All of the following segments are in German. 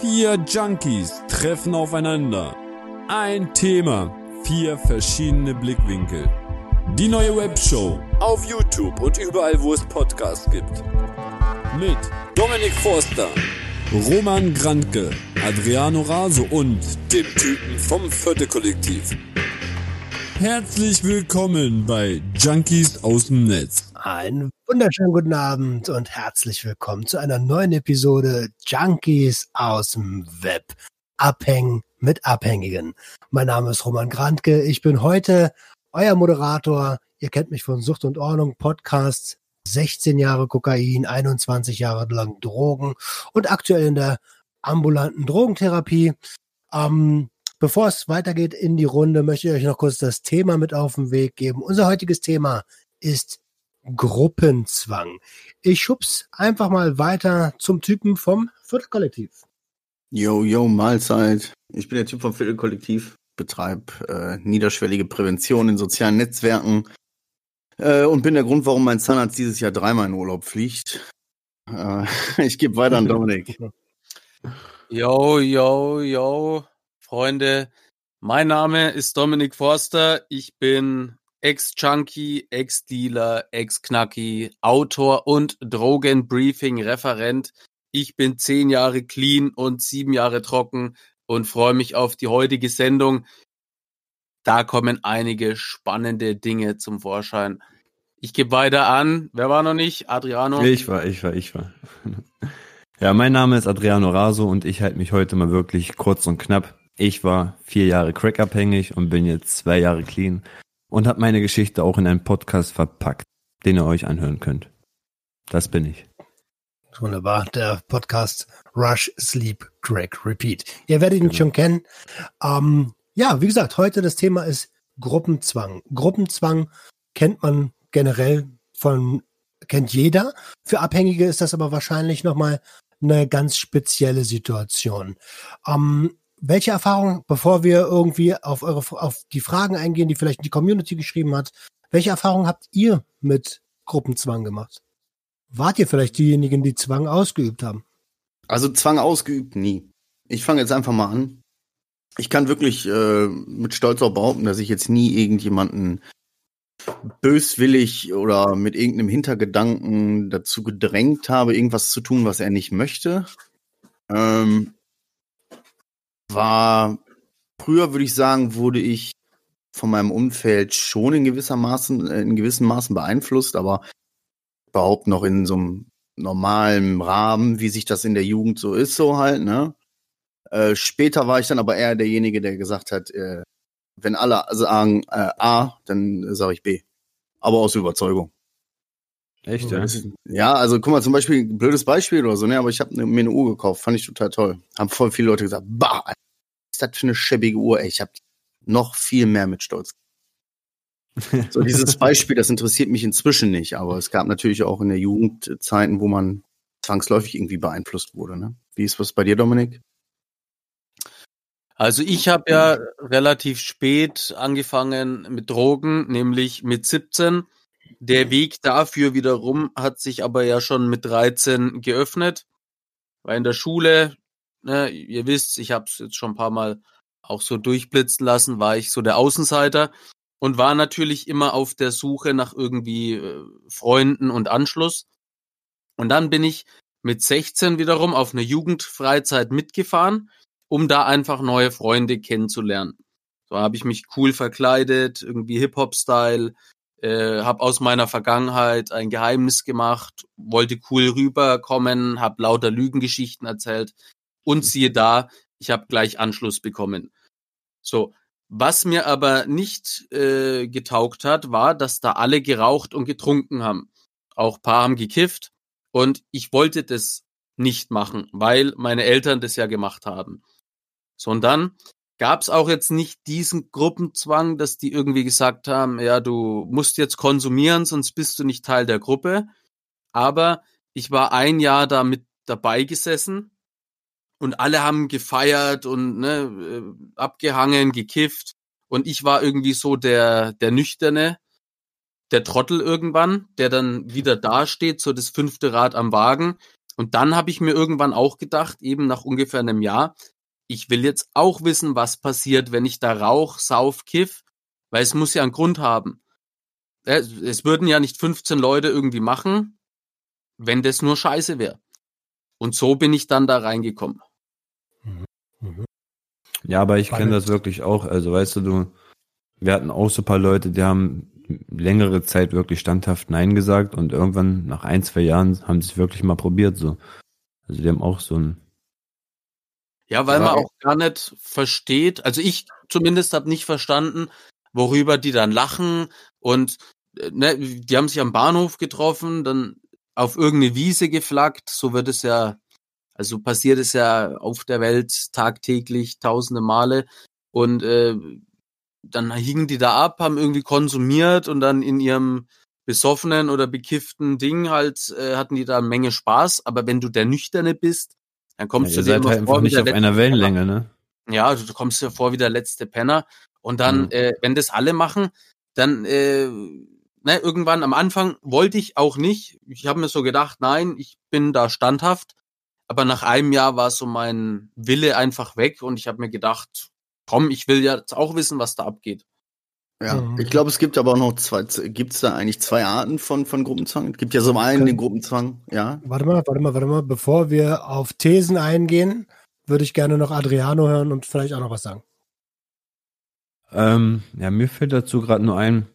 Vier Junkies treffen aufeinander. Ein Thema, vier verschiedene Blickwinkel. Die neue Webshow auf YouTube und überall, wo es Podcasts gibt. Mit Dominik Forster, Roman Grantke, Adriano Raso und dem Typen vom Vierte Kollektiv. Herzlich willkommen bei Junkies aus dem Netz. Einen wunderschönen guten Abend und herzlich willkommen zu einer neuen Episode Junkies aus dem Web. Abhängen mit Abhängigen. Mein Name ist Roman Grantke. Ich bin heute euer Moderator. Ihr kennt mich von Sucht und Ordnung Podcast. 16 Jahre Kokain, 21 Jahre lang Drogen und aktuell in der ambulanten Drogentherapie. Ähm, Bevor es weitergeht in die Runde, möchte ich euch noch kurz das Thema mit auf den Weg geben. Unser heutiges Thema ist Gruppenzwang. Ich schub's einfach mal weiter zum Typen vom Viertelkollektiv. Yo, yo, Mahlzeit. Ich bin der Typ vom Viertelkollektiv, betreibe äh, niederschwellige Prävention in sozialen Netzwerken äh, und bin der Grund, warum mein Zahnarzt dieses Jahr dreimal in Urlaub fliegt. Äh, ich gebe weiter an Dominik. Yo, yo, yo. Freunde, mein Name ist Dominik Forster. Ich bin Ex-Junkie, Ex-Dealer, Ex-Knacki, Autor und Drogenbriefing-Referent. Ich bin zehn Jahre clean und sieben Jahre trocken und freue mich auf die heutige Sendung. Da kommen einige spannende Dinge zum Vorschein. Ich gebe weiter an. Wer war noch nicht? Adriano? Ich war, ich war, ich war. Ja, mein Name ist Adriano Raso und ich halte mich heute mal wirklich kurz und knapp. Ich war vier Jahre crackabhängig und bin jetzt zwei Jahre clean und habe meine Geschichte auch in einen Podcast verpackt, den ihr euch anhören könnt. Das bin ich. Wunderbar, der Podcast Rush, Sleep, Crack, Repeat. Ihr werdet ihn genau. schon kennen. Ähm, ja, wie gesagt, heute das Thema ist Gruppenzwang. Gruppenzwang kennt man generell von, kennt jeder. Für Abhängige ist das aber wahrscheinlich nochmal eine ganz spezielle Situation. Ähm, welche Erfahrungen, bevor wir irgendwie auf eure auf die Fragen eingehen, die vielleicht die Community geschrieben hat, welche Erfahrungen habt ihr mit Gruppenzwang gemacht? Wart ihr vielleicht diejenigen, die Zwang ausgeübt haben? Also Zwang ausgeübt nie. Ich fange jetzt einfach mal an. Ich kann wirklich äh, mit Stolz auch behaupten, dass ich jetzt nie irgendjemanden böswillig oder mit irgendeinem Hintergedanken dazu gedrängt habe, irgendwas zu tun, was er nicht möchte. Ähm, war früher würde ich sagen, wurde ich von meinem Umfeld schon in gewisser Maßen, äh, in gewissen Maßen beeinflusst, aber überhaupt noch in so einem normalen Rahmen, wie sich das in der Jugend so ist, so halt, ne? Äh, später war ich dann aber eher derjenige, der gesagt hat, äh, wenn alle sagen äh, A, dann sage ich B. Aber aus Überzeugung. Echt, ja? Ja, also guck mal, zum Beispiel, ein blödes Beispiel oder so, ne, aber ich habe mir eine Uhr gekauft, fand ich total toll. Haben voll viele Leute gesagt, bah, was ist das für eine schäbige Uhr? Ey, ich habe noch viel mehr mit Stolz. so dieses Beispiel, das interessiert mich inzwischen nicht, aber es gab natürlich auch in der Jugend Zeiten, wo man zwangsläufig irgendwie beeinflusst wurde. Ne? Wie ist was bei dir, Dominik? Also ich habe ja relativ spät angefangen mit Drogen, nämlich mit 17 der Weg dafür wiederum hat sich aber ja schon mit 13 geöffnet. Weil in der Schule, ne, ihr wisst, ich habe es jetzt schon ein paar Mal auch so durchblitzen lassen, war ich so der Außenseiter und war natürlich immer auf der Suche nach irgendwie äh, Freunden und Anschluss. Und dann bin ich mit 16 wiederum auf eine Jugendfreizeit mitgefahren, um da einfach neue Freunde kennenzulernen. So habe ich mich cool verkleidet, irgendwie Hip-Hop-Style, äh, habe aus meiner Vergangenheit ein Geheimnis gemacht, wollte cool rüberkommen, habe lauter Lügengeschichten erzählt und siehe da, ich habe gleich Anschluss bekommen. So, was mir aber nicht äh, getaugt hat, war, dass da alle geraucht und getrunken haben. Auch paar haben gekifft und ich wollte das nicht machen, weil meine Eltern das ja gemacht haben. So und dann gab es auch jetzt nicht diesen Gruppenzwang, dass die irgendwie gesagt haben, ja, du musst jetzt konsumieren, sonst bist du nicht Teil der Gruppe. Aber ich war ein Jahr da mit dabei gesessen und alle haben gefeiert und ne, äh, abgehangen, gekifft. Und ich war irgendwie so der, der Nüchterne, der Trottel irgendwann, der dann wieder dasteht, so das fünfte Rad am Wagen Und dann habe ich mir irgendwann auch gedacht, eben nach ungefähr einem Jahr, ich will jetzt auch wissen, was passiert, wenn ich da rauch, sauf, kiff, weil es muss ja einen Grund haben. Äh, Es würden ja nicht 15 Leute irgendwie machen, wenn das nur Scheiße wäre. Und so bin ich dann da reingekommen. Mhm. Ja, aber ich kenne das wirklich auch. Also weißt du, du, wir hatten auch so ein paar Leute, die haben längere Zeit wirklich standhaft Nein gesagt und irgendwann nach ein, zwei Jahren haben sie es wirklich mal probiert so. Also die haben auch so ein Ja, weil Ja, man auch gar nicht versteht, also ich zumindest habe nicht verstanden, worüber die dann lachen und äh, ne, die haben sich am Bahnhof getroffen, dann auf irgendeine Wiese geflaggt, so wird es ja, also passiert es ja auf der Welt tagtäglich tausende Male. Und äh, dann hingen die da ab, haben irgendwie konsumiert und dann in ihrem besoffenen oder bekifften Ding halt äh, hatten die da eine Menge Spaß, aber wenn du der Nüchterne bist, dann ja, kommst ihr du dir immer halt vor nicht auf einer Penner. Wellenlänge, ne? Ja, also du kommst dir vor wie der letzte Penner. Und dann, Mhm. äh, wenn das alle machen, dann, äh, ne, irgendwann am Anfang wollte ich auch nicht. Ich habe mir so gedacht, nein, ich bin da standhaft. Aber nach einem Jahr war so mein Wille einfach weg und ich habe mir gedacht, komm, ich will jetzt auch wissen, was da abgeht. Ja, Mhm. ich glaube, es gibt aber auch noch zwei, gibt es da eigentlich zwei Arten von, von Gruppenzwang? Es gibt ja so einen den Gruppenzwang, ja. Warte mal, warte mal, warte mal. Bevor wir auf Thesen eingehen, würde ich gerne noch Adriano hören und vielleicht auch noch was sagen. Ähm, ja, mir fällt dazu gerade nur ein,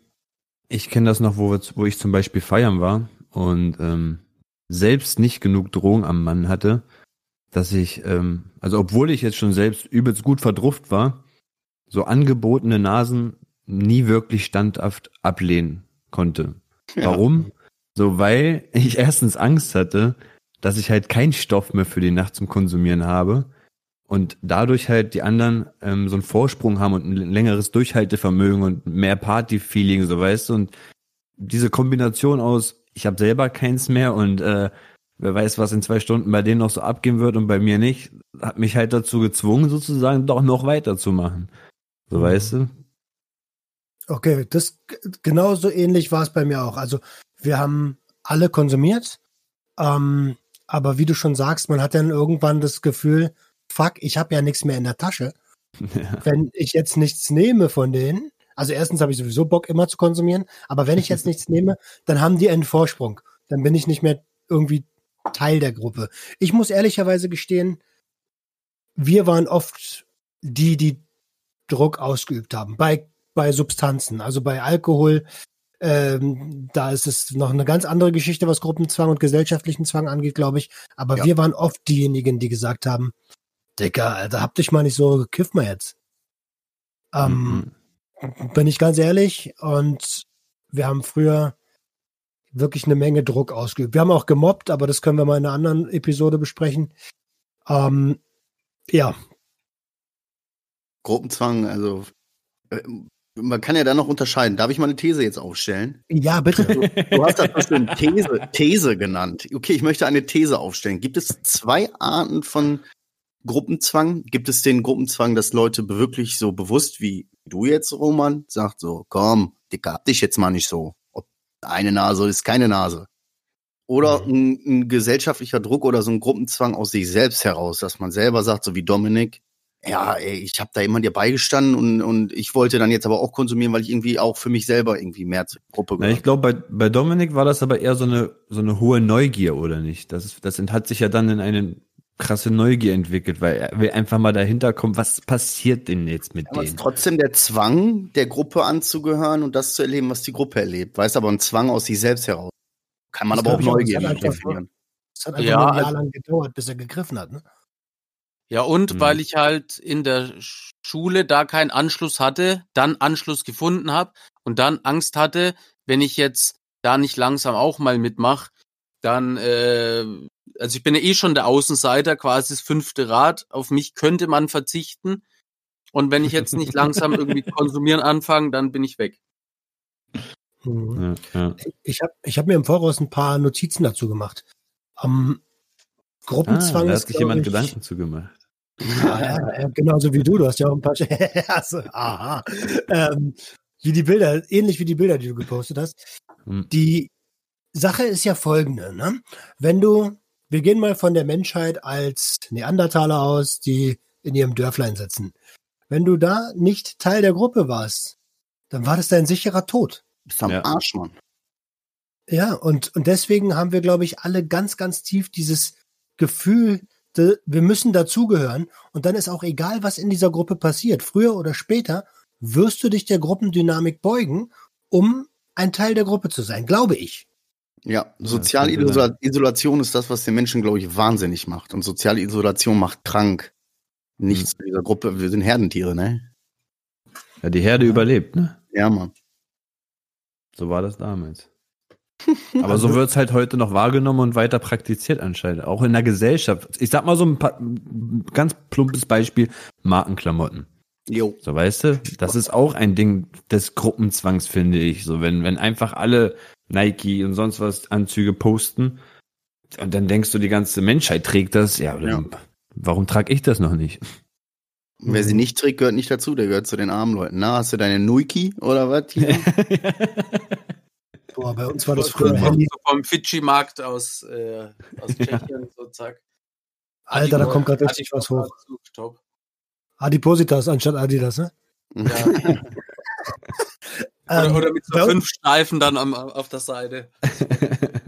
ich kenne das noch, wo, wir, wo ich zum Beispiel feiern war und ähm, selbst nicht genug Drogen am Mann hatte, dass ich, ähm, also obwohl ich jetzt schon selbst übelst gut verdrufft war, so angebotene Nasen nie wirklich standhaft ablehnen konnte. Ja. Warum? So, weil ich erstens Angst hatte, dass ich halt keinen Stoff mehr für die Nacht zum Konsumieren habe und dadurch halt die anderen ähm, so einen Vorsprung haben und ein längeres Durchhaltevermögen und mehr Party-Feeling, so weißt du, und diese Kombination aus, ich habe selber keins mehr und äh, wer weiß, was in zwei Stunden bei denen noch so abgehen wird und bei mir nicht, hat mich halt dazu gezwungen, sozusagen doch noch weiterzumachen. So Mhm. weißt du? Okay, das genauso ähnlich war es bei mir auch. Also wir haben alle konsumiert, ähm, aber wie du schon sagst, man hat dann irgendwann das Gefühl, fuck, ich habe ja nichts mehr in der Tasche. Ja. Wenn ich jetzt nichts nehme von denen, also erstens habe ich sowieso Bock immer zu konsumieren, aber wenn ich jetzt nichts nehme, dann haben die einen Vorsprung. Dann bin ich nicht mehr irgendwie Teil der Gruppe. Ich muss ehrlicherweise gestehen, wir waren oft die, die Druck ausgeübt haben. Bei, bei Substanzen, also bei Alkohol, ähm, da ist es noch eine ganz andere Geschichte, was Gruppenzwang und gesellschaftlichen Zwang angeht, glaube ich. Aber Ja. wir waren oft diejenigen, die gesagt haben, Dicker, Alter, hab dich mal nicht so, kiff mal jetzt. Ähm, Mhm. bin ich ganz ehrlich. Und wir haben früher wirklich eine Menge Druck ausgeübt. Wir haben auch gemobbt, aber das können wir mal in einer anderen Episode besprechen. Ähm, ja, Gruppenzwang, also äh, man kann ja da noch unterscheiden. Darf ich mal eine These jetzt aufstellen? ja, bitte. Du, du hast das schön These, These genannt. Okay, ich möchte eine These aufstellen. Gibt es zwei Arten von Gruppenzwang? Gibt es den Gruppenzwang, dass Leute wirklich so bewusst wie du jetzt, Roman, sagt so, komm, Dicker, hab dich jetzt mal nicht so. Ob eine Nase ist keine Nase. Oder ein, ein gesellschaftlicher Druck oder so ein Gruppenzwang aus sich selbst heraus, dass man selber sagt, so wie Dominik, ja, ey, ich habe da immer dir beigestanden und, und ich wollte dann jetzt aber auch konsumieren, weil ich irgendwie auch für mich selber irgendwie mehr zur Gruppe Na, ich glaube, bei, bei Dominik war das aber eher so eine, so eine hohe Neugier, oder nicht? Das, ist, das hat sich ja dann in eine krasse Neugier entwickelt, weil er will einfach mal dahinter kommen, was passiert denn jetzt mit Aber es ist denen? trotzdem der Zwang, der Gruppe anzugehören und das zu erleben, was die Gruppe erlebt. Weißt aber ein Zwang aus sich selbst heraus. Kann man Das aber auch Neugier definieren. Es hat einfach Ja, ein Jahr also- lang gedauert, bis er gegriffen hat. Ne? Ja, und Mhm. weil ich halt in der Sch- Schule da keinen Anschluss hatte, dann Anschluss gefunden habe und dann Angst hatte, wenn ich jetzt da nicht langsam auch mal mitmache, dann, äh, also ich bin ja eh schon der Außenseiter, quasi das fünfte Rad, auf mich könnte man verzichten. Und wenn ich jetzt nicht langsam irgendwie konsumieren anfange, dann bin ich weg. Mhm. Ja, ja. Ich habe ich hab mir im Voraus ein paar Notizen dazu gemacht. Ähm, Ah, Gruppenzwang da ist, hat sich jemand ich, Gedanken zu gemacht. Ja, ja, ja, genauso wie du, du hast ja auch ein paar. also, aha. Ähm, wie die Bilder, ähnlich wie die Bilder, die du gepostet hast. Hm. Die Sache ist ja folgende, ne? Wenn du, wir gehen mal von der Menschheit als Neandertaler aus, die in ihrem Dörflein sitzen. Wenn du da nicht Teil der Gruppe warst, dann war das dein sicherer Tod. Bist am Ja. Arsch, Mann. Ja, und, und deswegen haben wir, glaube ich, alle ganz, ganz tief dieses Gefühl, de, wir müssen dazugehören. Und dann ist auch egal, was in dieser Gruppe passiert. Früher oder später wirst du dich der Gruppendynamik beugen, um ein Teil der Gruppe zu sein, glaube ich. Ja, soziale Isola- Isolation ist das, was den Menschen, glaube ich, wahnsinnig macht. Und soziale Isolation macht krank. Nichts in dieser Gruppe. Wir sind Herdentiere, ne? Ja, die Herde überlebt, ne? Ja, Mann. So war das damals. Aber so wird's halt heute noch wahrgenommen und weiter praktiziert anscheinend. Auch in der Gesellschaft. Ich sag mal so ein paar, ganz plumpes Beispiel, Markenklamotten. Jo. So, weißt du, das ist auch ein Ding des Gruppenzwangs, finde ich. So, wenn, wenn einfach alle Nike und sonst was Anzüge posten und dann denkst du, die ganze Menschheit trägt das, ja, dann, warum trage ich das noch nicht? Wer sie nicht trägt, gehört nicht dazu. Der gehört zu den armen Leuten. Na, hast du deine Nuiki oder was? Boah, bei uns war das früher vom, Handy. vom Fidschi-Markt aus, äh, aus Tschechien, so zack. Alter, da kommt gerade richtig was hoch. Top. Adipositas anstatt Adidas, ne? Ja. Ähm, Oder, oder mit so bei, fünf Streifen dann am, auf der Seite.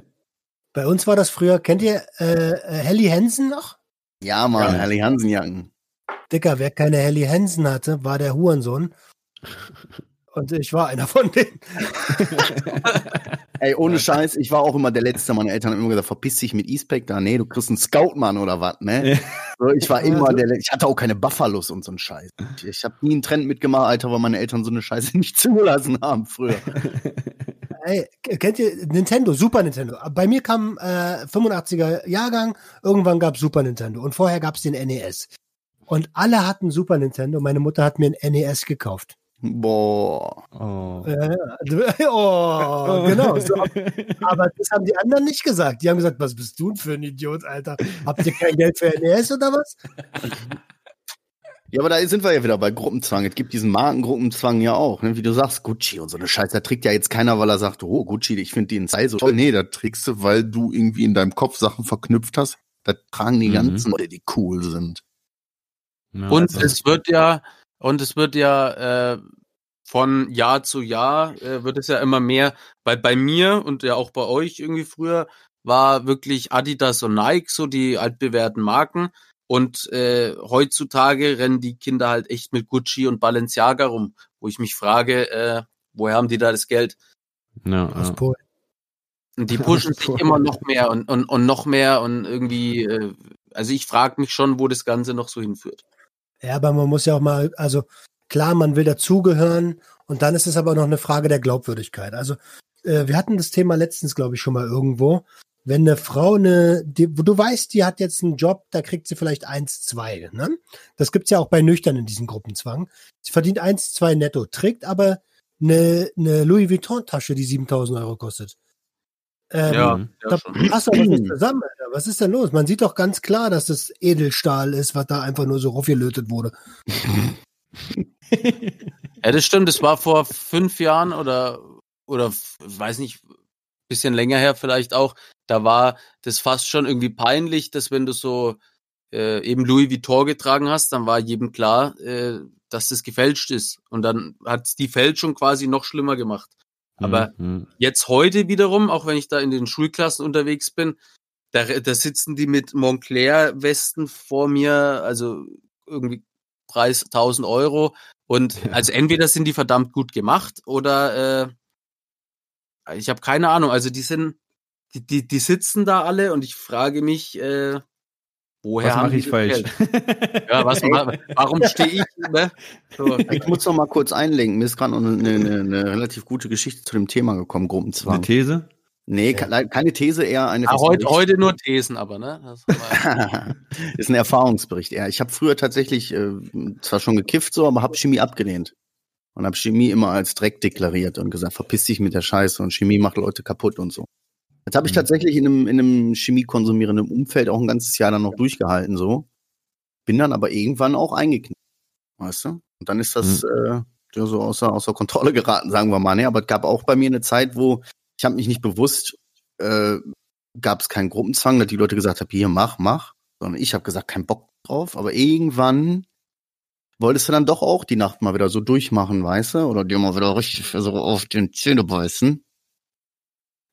bei uns war das früher, kennt ihr äh, äh, Helly Hansen noch? Ja, Mann, Ja. Harley Hansen-Jacken. Dicker, wer keine Helly Hansen hatte, war der Hurensohn. Und ich war einer von denen. Ey, ohne Scheiß, ich war auch immer der Letzte. Meine Eltern haben immer gesagt, verpiss dich mit E-Spec da. Nee, du kriegst einen Scout-Mann oder was, ne? So, ich war immer der Le- Ich hatte auch keine Buffalos und so einen Scheiß. Ich, ich habe nie einen Trend mitgemacht, Alter, weil meine Eltern so eine Scheiße nicht zugelassen haben früher. Ey, kennt ihr Nintendo, Super Nintendo? Bei mir kam äh, 85er Jahrgang, irgendwann gab Super Nintendo und vorher gab es den NES. Und alle hatten Super Nintendo. Meine Mutter hat mir ein NES gekauft. Boah. Oh. Äh, oh, genau. So. Aber das haben die anderen nicht gesagt. Die haben gesagt, was bist du denn für ein Idiot, Alter? Habt ihr kein Geld für NES oder was? Ja, aber da sind wir ja wieder bei Gruppenzwang. Es gibt diesen Markengruppenzwang ja auch, ne? Wie du sagst, Gucci und so eine Scheiße. Da trägt ja jetzt keiner, weil er sagt, oh, Gucci, ich finde den Style so toll. Nee, da trägst du, weil du irgendwie in deinem Kopf Sachen verknüpft hast. Da tragen die Mhm. ganzen Leute, die cool sind. Ja, Und also- es wird ja, und es wird ja äh, von Jahr zu Jahr äh, wird es ja immer mehr. Bei bei mir und ja auch bei euch irgendwie früher war wirklich Adidas und Nike so die altbewährten Marken. Und äh, heutzutage rennen die Kinder halt echt mit Gucci und Balenciaga rum, wo ich mich frage, äh, woher haben die da das Geld? ja, Aus ja. Polen. Und die pushen sich immer noch mehr und, und, und noch mehr und irgendwie, äh, also ich frage mich schon, wo das Ganze noch so hinführt. Ja, aber man muss ja auch mal, also klar, man will dazugehören und dann ist es aber noch eine Frage der Glaubwürdigkeit. Also äh, wir hatten das Thema letztens, glaube ich, schon mal irgendwo. Wenn eine Frau eine, die, du weißt, die hat jetzt einen Job, da kriegt sie vielleicht eins, zwei. Ne? Das gibt's ja auch bei Nüchtern in diesem Gruppenzwang. Sie verdient eins, zwei netto, trägt aber eine, eine Louis Vuitton-Tasche, die 7000 Euro kostet. Ähm, Ja, ja da schon. passt doch was nicht zusammen, Alter. Was ist denn los? Man sieht doch ganz klar, dass das Edelstahl ist, was da einfach nur so raufgelötet wurde. Ja, das stimmt. Das war vor fünf Jahren oder, oder weiß nicht, bisschen länger her vielleicht auch. Da war das fast schon irgendwie peinlich, dass wenn du so äh, eben Louis Vuitton getragen hast, dann war jedem klar, äh, dass das gefälscht ist. Und dann hat's die Fälschung quasi noch schlimmer gemacht. Aber Mhm. jetzt heute wiederum, auch wenn ich da in den Schulklassen unterwegs bin, da, da sitzen die mit Montclair-Westen vor mir, also irgendwie Preis 1000 Euro. Und Ja. also entweder sind die verdammt gut gemacht oder äh, ich habe keine Ahnung. Also die sind, die, die, die sitzen da alle und ich frage mich, äh, woher Was mache ich falsch? Ja, was, warum stehe ich? Ne? So. Ich muss noch mal kurz einlenken. Mir ist gerade noch eine, eine, eine relativ gute Geschichte zu dem Thema gekommen, Eine Gruppenzwang. These? Nee, ke- keine These, eher eine Ah, heute, heute nur Thesen, aber ne? Das ist ein Erfahrungsbericht. Ja, ich habe früher tatsächlich äh, zwar schon gekifft so, aber habe Chemie abgelehnt und habe Chemie immer als Dreck deklariert und gesagt, verpiss dich mit der Scheiße und Chemie macht Leute kaputt und so. Jetzt habe ich Mhm. tatsächlich in einem, in einem chemiekonsumierenden Umfeld auch ein ganzes Jahr dann noch durchgehalten so, bin dann aber irgendwann auch eingeknickt, weißt du? Und dann ist das äh, ja, so außer außer Kontrolle geraten, sagen wir mal. Ne? Aber es gab auch bei mir eine Zeit, wo ich habe mich nicht bewusst äh, gab es keinen Gruppenzwang, dass die Leute gesagt haben, hier, mach, mach. Sondern ich habe gesagt, kein Bock drauf. Aber irgendwann wolltest du dann doch auch die Nacht mal wieder so durchmachen, weißt du? Oder dir mal wieder richtig so auf den Zähne beißen.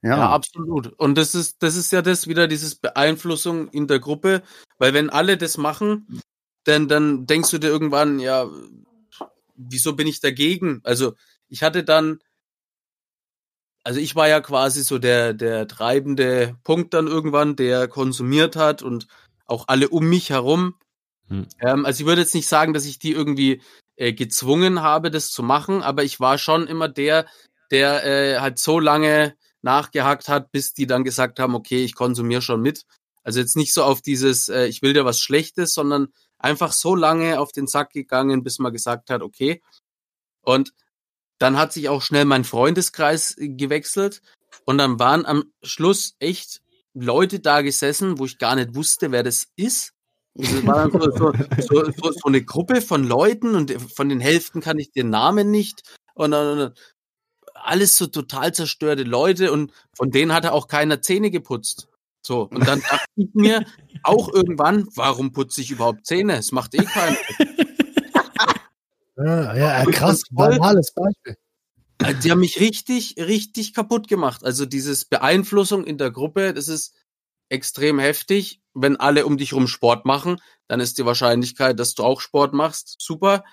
Ja. Ja, absolut. Und das ist, das ist ja das wieder dieses Beeinflussung in der Gruppe, weil wenn alle das machen, dann, dann denkst du dir irgendwann, ja, wieso bin ich dagegen? Also ich hatte dann, also ich war ja quasi so der, der treibende Punkt dann irgendwann, der konsumiert hat und auch alle um mich herum. Hm. Ähm, also ich würde jetzt nicht sagen, dass ich die irgendwie äh, gezwungen habe, das zu machen, aber ich war schon immer der, der äh, halt so lange nachgehakt hat, bis die dann gesagt haben, okay, ich konsumiere schon mit. Also jetzt nicht so auf dieses, äh, ich will dir was Schlechtes, sondern einfach so lange auf den Sack gegangen, bis man gesagt hat, okay. Und dann hat sich auch schnell mein Freundeskreis äh, gewechselt und dann waren am Schluss echt Leute da gesessen, wo ich gar nicht wusste, wer das ist. Also Es war dann so, so, so, so, eine Gruppe von Leuten und von den Hälften kann ich den Namen nicht und dann alles so total zerstörte Leute und von denen hatte auch keiner Zähne geputzt. So, und dann dachte ich mir auch irgendwann, warum putze ich überhaupt Zähne? Es macht eh keiner. Ja, ja, krass, banales Beispiel. Also Die haben mich richtig, richtig kaputt gemacht. Also dieses Beeinflussung in der Gruppe, das ist extrem heftig. Wenn alle um dich rum Sport machen, dann ist die Wahrscheinlichkeit, dass du auch Sport machst, super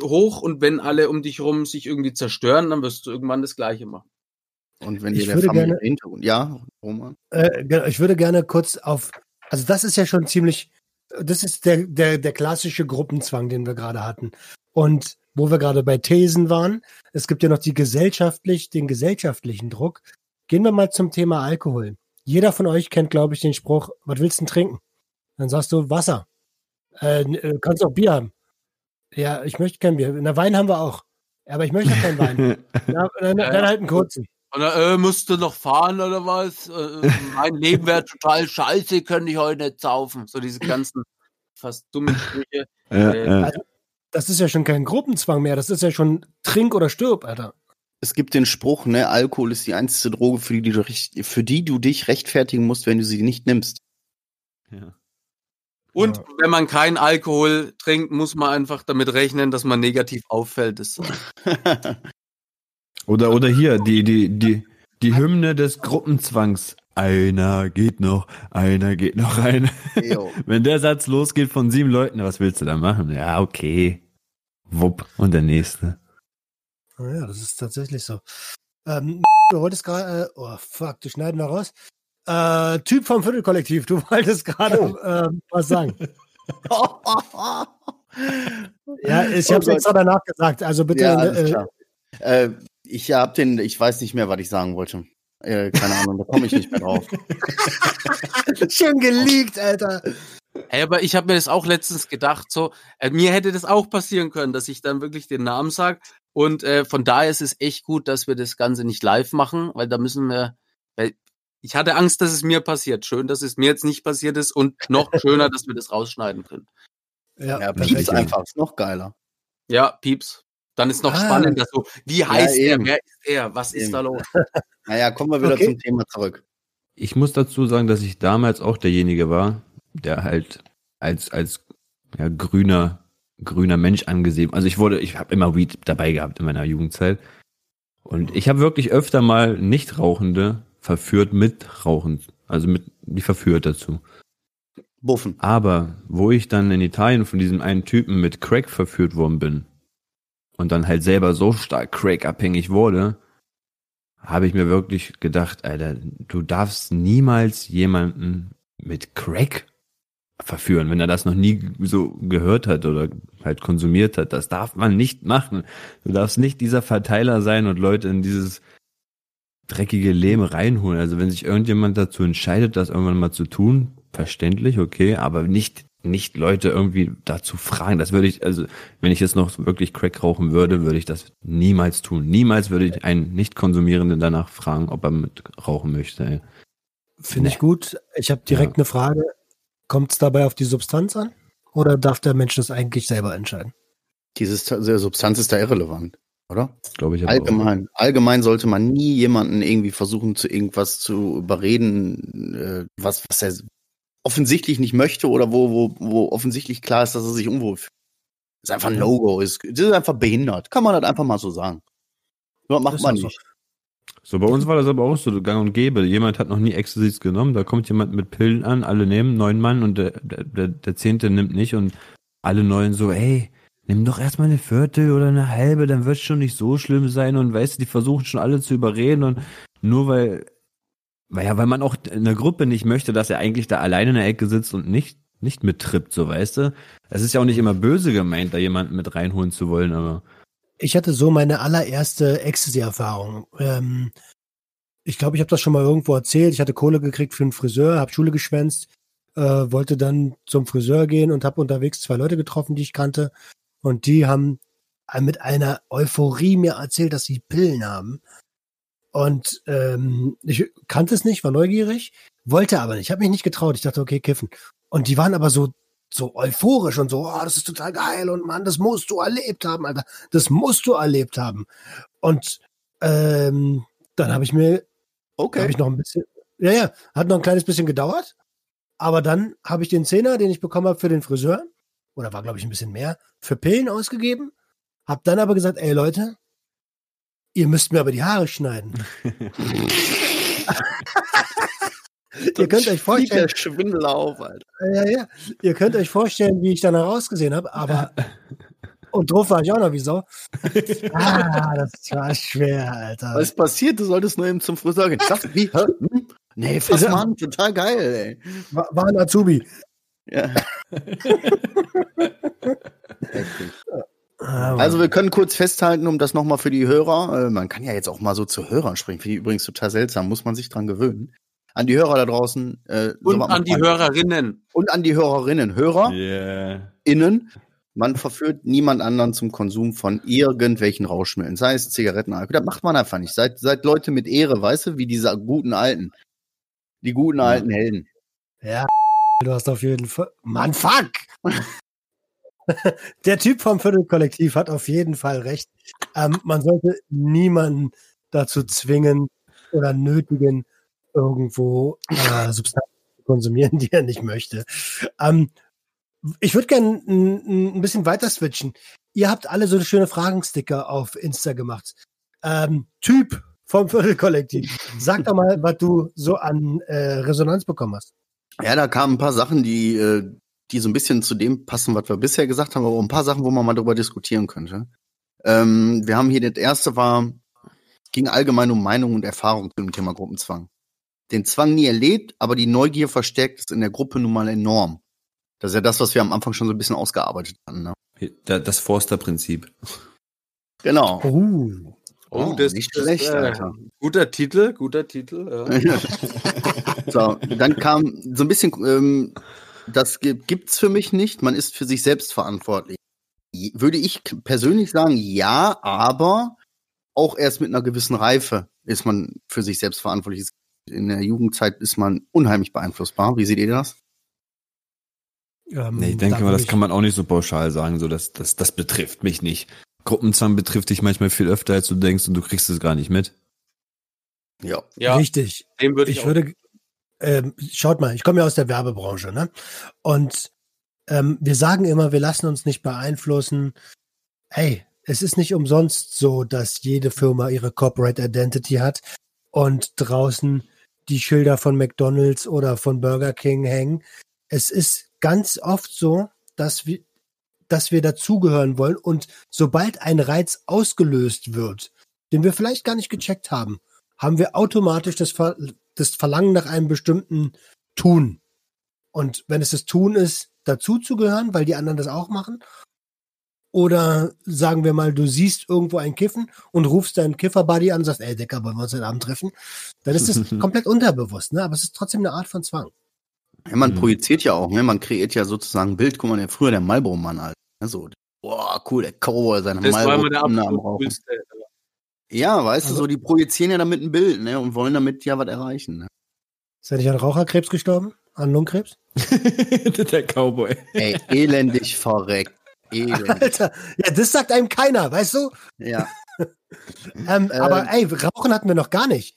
hoch. Und wenn alle um dich rum sich irgendwie zerstören, dann wirst du irgendwann das Gleiche machen. und wenn Ich dir der gerne- Hintergrund, ja, Roman. Äh, ge- ich würde gerne kurz auf, also das ist ja schon ziemlich, das ist der, der, der klassische Gruppenzwang, den wir gerade hatten. Und wo wir gerade bei Thesen waren, es gibt ja noch die gesellschaftlich, den gesellschaftlichen Druck. Gehen wir mal zum Thema Alkohol. Jeder von euch kennt, glaube ich, den Spruch, was willst du denn trinken? Dann sagst du Wasser. Äh, äh, kannst auch Bier haben. Ja, ich möchte kein Bier. Na, Wein haben wir auch. Aber ich möchte keinen Wein. Ja, dann, dann halt einen kurzen. Oder äh, musst du noch fahren oder was? Äh, mein Leben wäre total scheiße, könnte ich heute nicht saufen. So diese ganzen fast dummen Sprüche. Ja, Äh, ja. Das ist ja schon kein Gruppenzwang mehr. Das ist ja schon Trink oder stirb, Alter. Es gibt den Spruch, ne, Alkohol ist die einzige Droge, für die, du, für die du dich rechtfertigen musst, wenn du sie nicht nimmst. ja. Und Ja. wenn man keinen Alkohol trinkt, muss man einfach damit rechnen, dass man negativ auffällt. Oder, oder hier, die, die, die, die Hymne des Gruppenzwangs. Einer geht noch, einer geht noch rein. Wenn der Satz losgeht von sieben Leuten, was willst du da machen? Ja, okay. Wupp. Und der nächste. Ja, das ist tatsächlich so. Ähm, du wolltest gerade, äh, oh fuck, du schneiden wir raus. Äh, typ vom Viertelkollektiv, du wolltest gerade ähm, was sagen. Ja, ich Oh habe es Gott. extra danach gesagt, also bitte. ja, äh, klar. Äh, ich hab den, ich weiß nicht mehr, was ich sagen wollte. Äh, keine Ahnung, da komme ich nicht mehr drauf. Schön geleakt, Alter. Hey, aber ich habe mir das auch letztens gedacht, so, äh, mir hätte das auch passieren können, dass ich dann wirklich den Namen sage. Und äh, von daher ist es echt gut, dass wir das Ganze nicht live machen, weil da müssen wir, weil ich hatte Angst, dass es mir passiert. Schön, dass es mir jetzt nicht passiert ist und noch schöner, dass wir das rausschneiden können. Ja, Ja. Pieps einfach, ist noch geiler. Ja, Pieps. Dann ist noch Ah. spannender so, wie heißt er, eben. wer ist er, was ist Eben. da los? Naja, kommen wir wieder Okay. zum Thema zurück. Ich muss dazu sagen, dass ich damals auch derjenige war, der halt als, als ja, grüner, grüner Mensch angesehen. Also ich wurde, ich habe immer Weed dabei gehabt in meiner Jugendzeit. Und ich habe wirklich öfter mal Nichtrauchende verführt mit Rauchen. Also mit, die verführt dazu. Buffen. Aber wo ich dann in Italien von diesem einen Typen mit Crack verführt worden bin und dann halt selber so stark Crack-abhängig wurde, habe ich mir wirklich gedacht, Alter, du darfst niemals jemanden mit Crack verführen, wenn er das noch nie so gehört hat oder halt konsumiert hat. Das darf man nicht machen. Du darfst nicht dieser Verteiler sein und Leute in dieses dreckige Leben reinholen. Also wenn sich irgendjemand dazu entscheidet, das irgendwann mal zu tun, verständlich, okay, aber nicht nicht Leute irgendwie dazu fragen. Das würde ich, also wenn ich jetzt noch wirklich Crack rauchen würde, würde ich das niemals tun. Niemals würde ich einen Nicht-Konsumierenden danach fragen, ob er mit rauchen möchte. Finde ich gut. Ich habe direkt Ja. eine Frage. Kommt es dabei auf die Substanz an? Oder darf der Mensch das eigentlich selber entscheiden? Diese Substanz ist da irrelevant. Oder? Glaube ich aber auch. Allgemein. Allgemein sollte man nie jemanden irgendwie versuchen, zu irgendwas zu überreden, äh, was, was er offensichtlich nicht möchte oder wo, wo, wo offensichtlich klar ist, dass er sich unwohl fühlt. Das ist einfach ein No-Go, ist, das ist einfach behindert. Kann man das einfach mal so sagen. So macht Ist man nicht. So, bei uns war das aber auch so gang und gäbe. Jemand hat noch nie Ecstasy genommen, da kommt jemand mit Pillen an, alle nehmen, neun Mann und der, der, der, der Zehnte nimmt nicht und alle neun so, ey, nimm doch erstmal eine Viertel oder eine halbe, dann wird schon nicht so schlimm sein und weißt du, die versuchen schon alle zu überreden und nur weil, weil ja, weil man auch in der Gruppe nicht möchte, dass er eigentlich da alleine in der Ecke sitzt und nicht, nicht mittrippt, so weißt du. Es ist ja auch nicht immer böse gemeint, da jemanden mit reinholen zu wollen, aber Ich hatte so meine allererste Ecstasy-Erfahrung. Ähm, ich glaube, ich habe das schon mal irgendwo erzählt. Ich hatte Kohle gekriegt für einen Friseur, habe Schule geschwänzt, äh, wollte dann zum Friseur gehen und habe unterwegs zwei Leute getroffen, die ich kannte. Und die haben mit einer Euphorie mir erzählt, dass sie Pillen haben. Und ähm, ich kannte es nicht, war neugierig, wollte aber nicht. Ich habe mich nicht getraut. Ich dachte, okay, kiffen. Und die waren aber so so euphorisch und so, oh, das ist total geil und Mann, das musst du erlebt haben, Alter. Das musst du erlebt haben. Und ähm, dann habe ich mir, habe ich noch ein bisschen, ja, ja, hat noch ein kleines bisschen gedauert. Aber dann habe ich den Zehner, den ich bekommen habe für den Friseur, oder war glaube ich ein bisschen mehr, für Pillen ausgegeben. Hab dann aber gesagt, ey Leute, ihr müsst mir aber die Haare schneiden. ihr könnt euch vorstellen, der Schwindel auf, Alter. ja, ja. Ihr könnt euch vorstellen, wie ich dann herausgesehen habe, aber und drauf war ich auch noch wie so. Ah, das war schwer, Alter. Was passiert? Du solltest nur eben zum Friseur gehen. Ich dachte, wie? Hä? Hm? Nee, fass mal an, total geil, ey. War, war ein Azubi. Ja. Ah, Also wir können kurz festhalten, um das nochmal für die Hörer, äh, man kann ja jetzt auch mal so zu Hörern sprechen, finde ich übrigens total seltsam, muss man sich dran gewöhnen. An die Hörer da draußen. Äh, Und sowas an die man- Hörerinnen. Und an die Hörerinnen. Hörer, yeah. innen, man verführt niemand anderen zum Konsum von irgendwelchen Rauschmitteln, sei es Zigaretten, Alkohol. Das macht man einfach nicht. Seid, seid Leute mit Ehre, weißt du, wie diese guten Alten. Die guten alten Helden. ja, du hast auf jeden Fall. Mann, fuck! Der Typ vom Viertelkollektiv hat auf jeden Fall recht. Ähm, man sollte niemanden dazu zwingen oder nötigen, irgendwo äh, Substanzen zu konsumieren, die er nicht möchte. Ähm, ich würde gerne ein, bisschen weiter switchen. Ihr habt alle so schöne Fragensticker auf Insta gemacht. Ähm, typ vom Viertelkollektiv. Sag doch mal, was du so an äh, Resonanz bekommen hast. Ja, da kamen ein paar Sachen, die, äh, die so ein bisschen zu dem passen, was wir bisher gesagt haben, aber auch ein paar Sachen, wo man mal drüber diskutieren könnte. Ähm, wir haben hier, das erste war, ging allgemein um Meinung und Erfahrung zu dem Thema Gruppenzwang. Den Zwang nie erlebt, aber die Neugier verstärkt es in der Gruppe nun mal enorm. Das ist ja das, was wir am Anfang schon so ein bisschen ausgearbeitet hatten. Ne? Da- Das Forster-Prinzip. Genau. Uh. Oh, das nicht ist, schlecht, äh, Alter. Guter Titel, guter Titel. Ja. so, dann kam so ein bisschen, ähm, das gibt's für mich nicht. Man ist für sich selbst verantwortlich. Würde ich persönlich sagen, ja, aber auch erst mit einer gewissen Reife ist man für sich selbst verantwortlich. In der Jugendzeit ist man unheimlich beeinflussbar. Wie seht ihr das? Ähm, Nee, ich denke mal, das kann man auch nicht so pauschal sagen, so dass das, das betrifft mich nicht. Gruppenzwang betrifft dich manchmal viel öfter, als du denkst und du kriegst es gar nicht mit. Ja. ja, Richtig. dem würde ich, Ich auch- würde, ähm, schaut mal, ich komme ja aus der Werbebranche, ne? Und ähm, wir sagen immer, wir lassen uns nicht beeinflussen. Hey, es ist nicht umsonst so, dass jede Firma ihre Corporate Identity hat und draußen die Schilder von McDonald's oder von Burger King hängen. Es ist ganz oft so, dass wir, dass wir dazugehören wollen und sobald ein Reiz ausgelöst wird, den wir vielleicht gar nicht gecheckt haben, haben wir automatisch das, Ver das Verlangen nach einem bestimmten Tun. Und wenn es das Tun ist, dazuzugehören, weil die anderen das auch machen, oder sagen wir mal, du siehst irgendwo ein Kiffen und rufst deinen Kiffer-Buddy an und sagst, ey Dicker, wollen wir uns heute Abend treffen? Dann ist es komplett unterbewusst, ne? Aber es ist trotzdem eine Art von Zwang. Ja man Mhm. projiziert ja auch, ne? Man kreiert ja sozusagen ein Bild. Guck mal, der früher der Marlboro-Mann, Alter. Ne, So, boah, cool, der Cowboy, seine das war immer der Marlboro am absolut Rauchen. coolste. Ja, weißt Also- du, so, die projizieren ja damit ein Bild, ne? Und wollen damit ja was erreichen, ne? Ist er nicht an Raucherkrebs gestorben? An Lungenkrebs? Der Cowboy. Ey, elendig verreckt. Elendig. Alter, ja, das sagt einem keiner, weißt du? Ja. ähm, Äh, aber ey, Rauchen hatten wir noch gar nicht.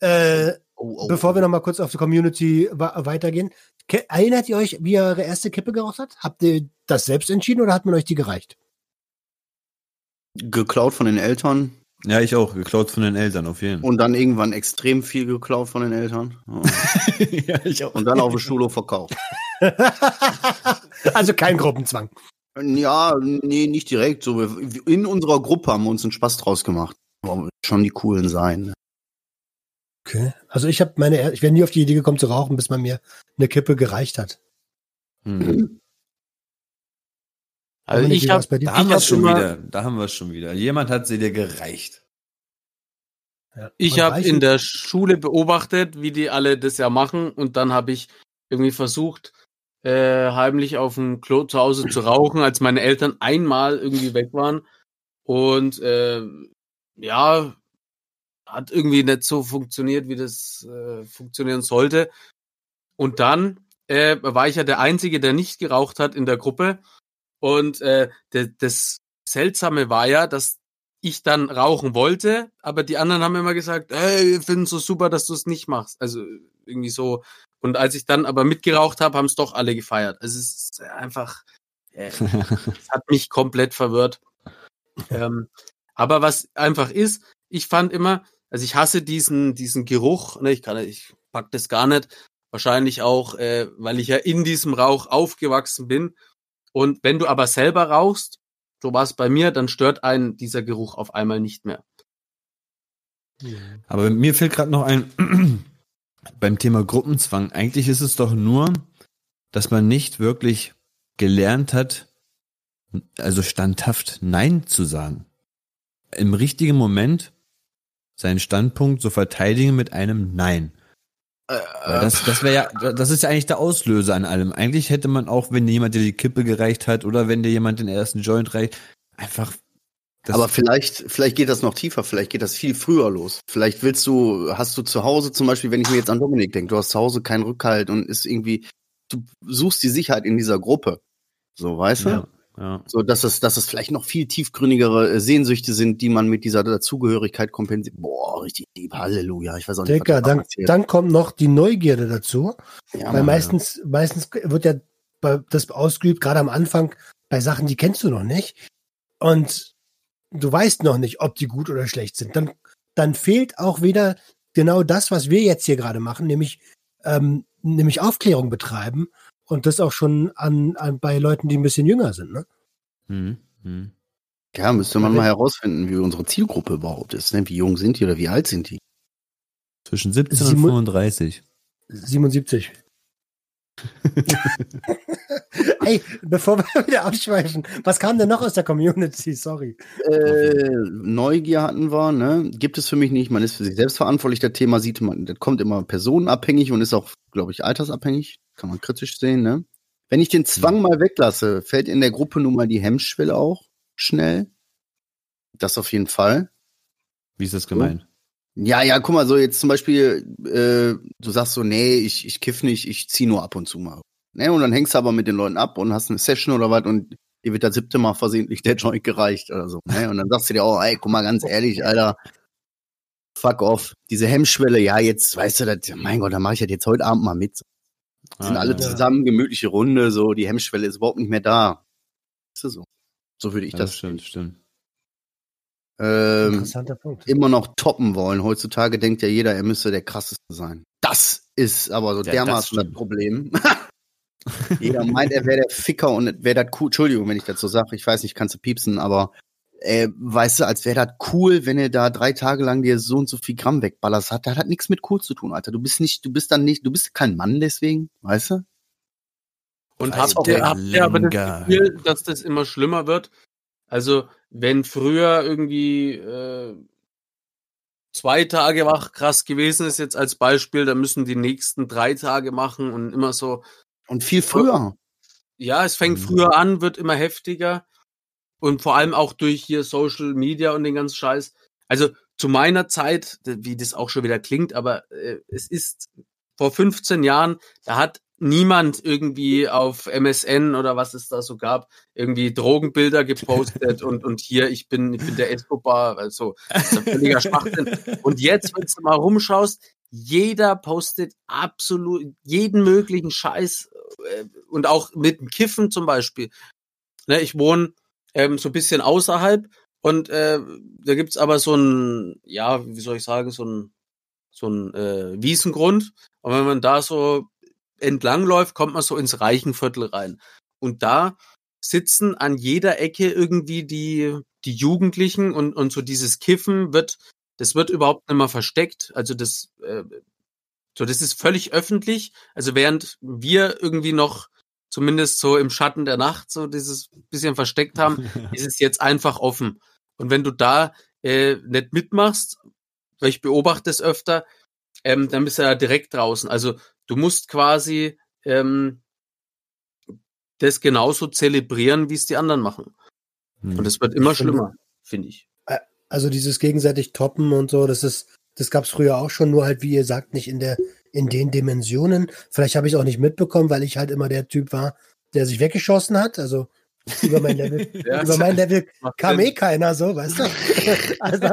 Äh, Oh, oh, bevor wir noch mal kurz auf die Community weitergehen. Erinnert ihr euch, wie ihr eure erste Kippe geraucht habt? Habt ihr das selbst entschieden oder hat man euch die gereicht? geklaut von den Eltern Ja, ich auch. Geklaut von den Eltern auf jeden Fall. und dann irgendwann extrem viel geklaut von den Eltern. Ja. ja, ich auch. Und dann auf dem Schulhof verkauft. also kein Gruppenzwang. Ja, nee, nicht direkt. So, wir- in unserer Gruppe haben wir uns einen Spaß draus gemacht. Wir schon die coolen sein. Okay. Also ich habe meine, ich wäre nie auf die Idee gekommen zu rauchen, bis man mir eine Kippe gereicht hat. Hm. Also ich habe war's bei dir? Da haben wir schon wieder. Da haben wir schon wieder. Jemand hat sie dir gereicht. Ja. Ich habe in der Schule beobachtet, wie die alle das ja machen und dann habe ich irgendwie versucht, äh, heimlich auf dem Klo zu Hause zu rauchen, als meine Eltern einmal irgendwie weg waren. Und äh, ja, hat irgendwie nicht so funktioniert, wie das äh, funktionieren sollte. Und dann äh, war ich ja der Einzige, der nicht geraucht hat in der Gruppe. Und äh, de, das Seltsame war ja, dass ich dann rauchen wollte, aber die anderen haben immer gesagt, hey, wir finden so super, dass du es nicht machst. Also irgendwie so. Und als ich dann aber mitgeraucht habe, haben es doch alle gefeiert. Also es ist einfach, äh, es hat mich komplett verwirrt. ähm, aber was einfach ist, ich fand immer, also ich hasse diesen diesen Geruch. Ne, ich kann, ich pack das gar nicht. Wahrscheinlich auch, äh, weil ich ja in diesem Rauch aufgewachsen bin. Und wenn du aber selber rauchst, so war es bei mir, dann stört einen dieser Geruch auf einmal nicht mehr. Aber mir fällt gerade noch ein, beim Thema Gruppenzwang, eigentlich ist es doch nur, dass man nicht wirklich gelernt hat, also standhaft Nein zu sagen. Im richtigen Moment seinen Standpunkt zu verteidigen mit einem Nein. Weil das, das wäre ja, das ist ja eigentlich der Auslöser an allem. Eigentlich hätte man auch, wenn dir jemand dir die Kippe gereicht hat oder wenn dir jemand den ersten Joint reicht, einfach. das- Aber vielleicht, vielleicht geht das noch tiefer, vielleicht geht das viel früher los. Vielleicht willst du, hast du zu Hause zum Beispiel, wenn ich mir jetzt an Dominik denke, du hast zu Hause keinen Rückhalt und ist irgendwie, du suchst die Sicherheit in dieser Gruppe. So, weißt du? Ja, ja. So, dass es, dass es vielleicht noch viel tiefgründigere äh, Sehnsüchte sind, die man mit dieser Dazugehörigkeit kompensiert. Boah, richtig lieb, Halleluja. Ich weiß auch nicht, Dicker, was da dann, dann kommt noch die Neugierde dazu. ja, Weil Mann, meistens, meistens wird ja das ausgeübt, gerade am Anfang, bei Sachen, die kennst du noch nicht. Und du weißt noch nicht, ob die gut oder schlecht sind. Dann, dann fehlt auch wieder genau das, was wir jetzt hier gerade machen, nämlich, ähm, nämlich Aufklärung betreiben. Und das auch schon an, an bei Leuten, die ein bisschen jünger sind. Ne? Mhm. Mhm. ja, müsste man mal herausfinden, wie unsere Zielgruppe überhaupt ist. Ne? Wie jung sind die oder wie alt sind die? Zwischen 17 und Sieben- 35. 77. Ey, bevor wir wieder abschweifen, was kam denn noch aus der Community? Sorry. Äh, Neugier hatten wir, ne? Gibt es für mich nicht. Man ist für sich selbst verantwortlich. Das Thema sieht man, das kommt immer personenabhängig und ist auch, glaube ich, altersabhängig. Kann man kritisch sehen, ne? Wenn ich den Zwang mal weglasse, fällt in der Gruppe nun mal die Hemmschwelle auch schnell. Das auf jeden Fall. Wie ist das gemeint? Ja, ja, guck mal, so jetzt zum Beispiel, äh, du sagst so, nee, ich, ich kiff nicht, ich zieh nur ab und zu mal. Ne, und dann hängst du aber mit den Leuten ab und hast eine Session oder was und dir wird das siebte Mal versehentlich der Joint gereicht oder so. Ne? Und dann sagst du dir auch, ey, guck mal, ganz ehrlich, Alter, fuck off. Diese Hemmschwelle, ja, jetzt, weißt du, das, mein Gott, da mache ich das jetzt heute Abend mal mit. Sind Ah, alle ja. zusammen, gemütliche Runde, so, die Hemmschwelle ist überhaupt nicht mehr da. Ist das so? So würde ich Ja, das, das stimmt, stimmt. ähm, Interessanter Punkt. immer noch toppen wollen. Heutzutage denkt ja jeder, er müsste der krasseste sein. Das ist aber so Ja, das dermaßen das stimmt. Problem. jeder meint, er wäre der Ficker und wäre das cool. Entschuldigung, wenn ich dazu sage, ich weiß nicht, kannst du piepsen, aber äh, weißt du, als wäre das cool, wenn er da drei Tage lang dir so und so viel Gramm wegballerst hat. Das hat nichts mit cool zu tun, Alter. Du bist nicht, du bist dann nicht, du bist kein Mann deswegen, weißt du? Und habt auch ihr, der habt ihr aber das. Gefühl, dass das immer schlimmer wird? Also, wenn früher irgendwie äh, zwei Tage wach krass gewesen ist, jetzt als Beispiel, dann müssen die nächsten drei Tage machen und immer so, Und viel früher. ja, es fängt Mhm. früher an, wird immer heftiger und vor allem auch durch hier Social Media und den ganzen Scheiß. Also zu meiner Zeit, wie das auch schon wieder klingt, aber äh, es ist vor 15 Jahren, da hat niemand irgendwie auf MSN oder was es da so gab, irgendwie Drogenbilder gepostet und, und hier, ich bin, ich bin der Escobar, also völliger Schwachsinn. Und jetzt, wenn du mal rumschaust, jeder postet absolut jeden möglichen Scheiß äh, und auch mit dem Kiffen zum Beispiel. Ne, ich wohne ähm, so ein bisschen außerhalb und äh, da gibt's aber so ein, ja, wie soll ich sagen, so ein, so ein äh, Wiesengrund. Und wenn man da so entlang läuft, kommt man so ins Reichenviertel rein. Und da sitzen an jeder Ecke irgendwie die, die Jugendlichen und, und so dieses Kiffen wird, das wird überhaupt nicht mehr versteckt. Also das, äh, so das ist völlig öffentlich. Also während wir irgendwie noch zumindest so im Schatten der Nacht so dieses bisschen versteckt haben, ist es jetzt einfach offen. Und wenn du da äh, nicht mitmachst, weil ich beobachte es öfter, ähm, dann bist du ja direkt draußen. Also du musst quasi ähm, das genauso zelebrieren, wie es die anderen machen. Hm. Und es wird immer schlimmer, finde ich. Also dieses gegenseitig Toppen und so, das ist, das gab's früher auch schon, nur halt, wie ihr sagt, nicht in der, in den Dimensionen. Vielleicht habe ich es auch nicht mitbekommen, weil ich halt immer der Typ war, der sich weggeschossen hat. Also über mein Level, Ja, über mein Level kam Sinn. eh keiner so, weißt du? also,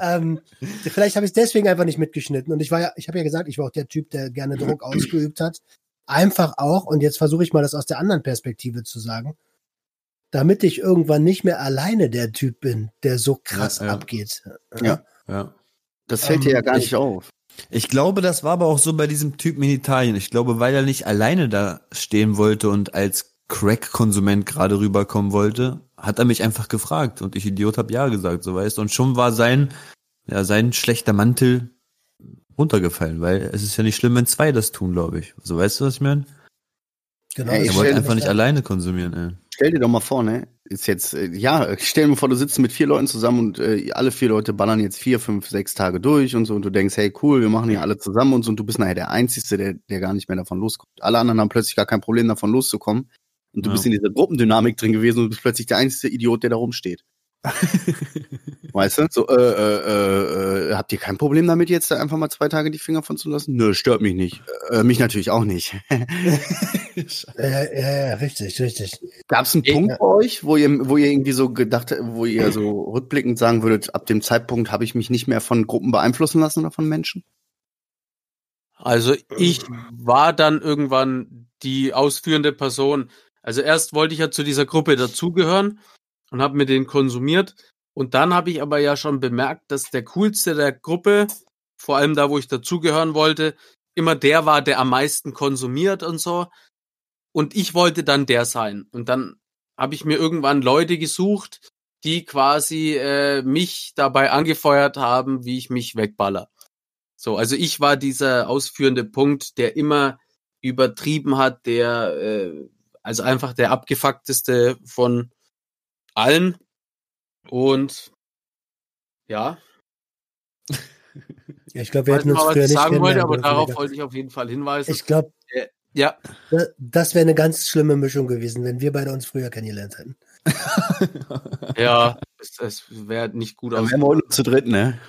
ähm, vielleicht habe ich deswegen einfach nicht mitgeschnitten. Und ich war ja, ich habe ja gesagt, ich war auch der Typ, der gerne Druck ausgeübt hat. Einfach auch, und jetzt versuche ich mal das aus der anderen Perspektive zu sagen, damit ich irgendwann nicht mehr alleine der Typ bin, der so krass Ja, ja. abgeht. Ja. Ja. Das fällt dir ja gar ich- nicht auf. Ich glaube, das war aber auch so bei diesem Typen in Italien. Ich glaube, weil er nicht alleine da stehen wollte und als Crack-Konsument gerade rüberkommen wollte, hat er mich einfach gefragt und ich Idiot hab ja gesagt, so weißt du. Und schon war sein, ja, sein schlechter Mantel runtergefallen, weil es ist ja nicht schlimm, wenn zwei das tun, glaube ich. So weißt du, was ich meine? Genau, das Er ich wollte einfach nicht alleine konsumieren, ey. Stell dir doch mal vor, ne? Ist jetzt, äh, ja, stell dir mal vor, du sitzt mit vier Leuten zusammen und äh, alle vier Leute ballern jetzt vier, fünf, sechs Tage durch und so und du denkst, hey, cool, wir machen hier alle zusammen und so und du bist nachher der Einzige, der, der gar nicht mehr davon loskommt. Alle anderen haben plötzlich gar kein Problem, davon loszukommen. Und du Ja. bist in dieser Gruppendynamik drin gewesen und du bist plötzlich der einzige Idiot, der da rumsteht. weißt du? So, äh, äh, äh, habt ihr kein Problem damit, jetzt da einfach mal zwei Tage die Finger von zu lassen? Nö, stört mich nicht. Äh, mich natürlich auch nicht. äh, ja, ja, richtig, richtig. Gab es einen Eh, Punkt bei euch, wo ihr, wo ihr irgendwie so gedacht, wo ihr so rückblickend sagen würdet, ab dem Zeitpunkt habe ich mich nicht mehr von Gruppen beeinflussen lassen oder von Menschen? Also ich war dann irgendwann die ausführende Person. Also erst wollte ich ja zu dieser Gruppe dazugehören und habe mir den konsumiert. Und dann habe ich aber ja schon bemerkt, dass der coolste der Gruppe, vor allem da, wo ich dazugehören wollte, immer der war, der am meisten konsumiert und so. Und ich wollte dann der sein. Und dann habe ich mir irgendwann Leute gesucht, die quasi äh, mich dabei angefeuert haben, wie ich mich wegballer. So, also ich war dieser ausführende Punkt, der immer übertrieben hat, der äh, also einfach der abgefuckteste von allen. Und ja, Ja, ich glaube, wir hätten uns früher ich nicht sagen wollte, aber darauf dürfen. wollte ich auf jeden Fall hinweisen. Ich glaube, ja, das wäre eine ganz schlimme Mischung gewesen, wenn wir beide uns früher kennengelernt hätten. ja, es, es wäre nicht gut Dann aus. wären wir unten zu dritt, ne?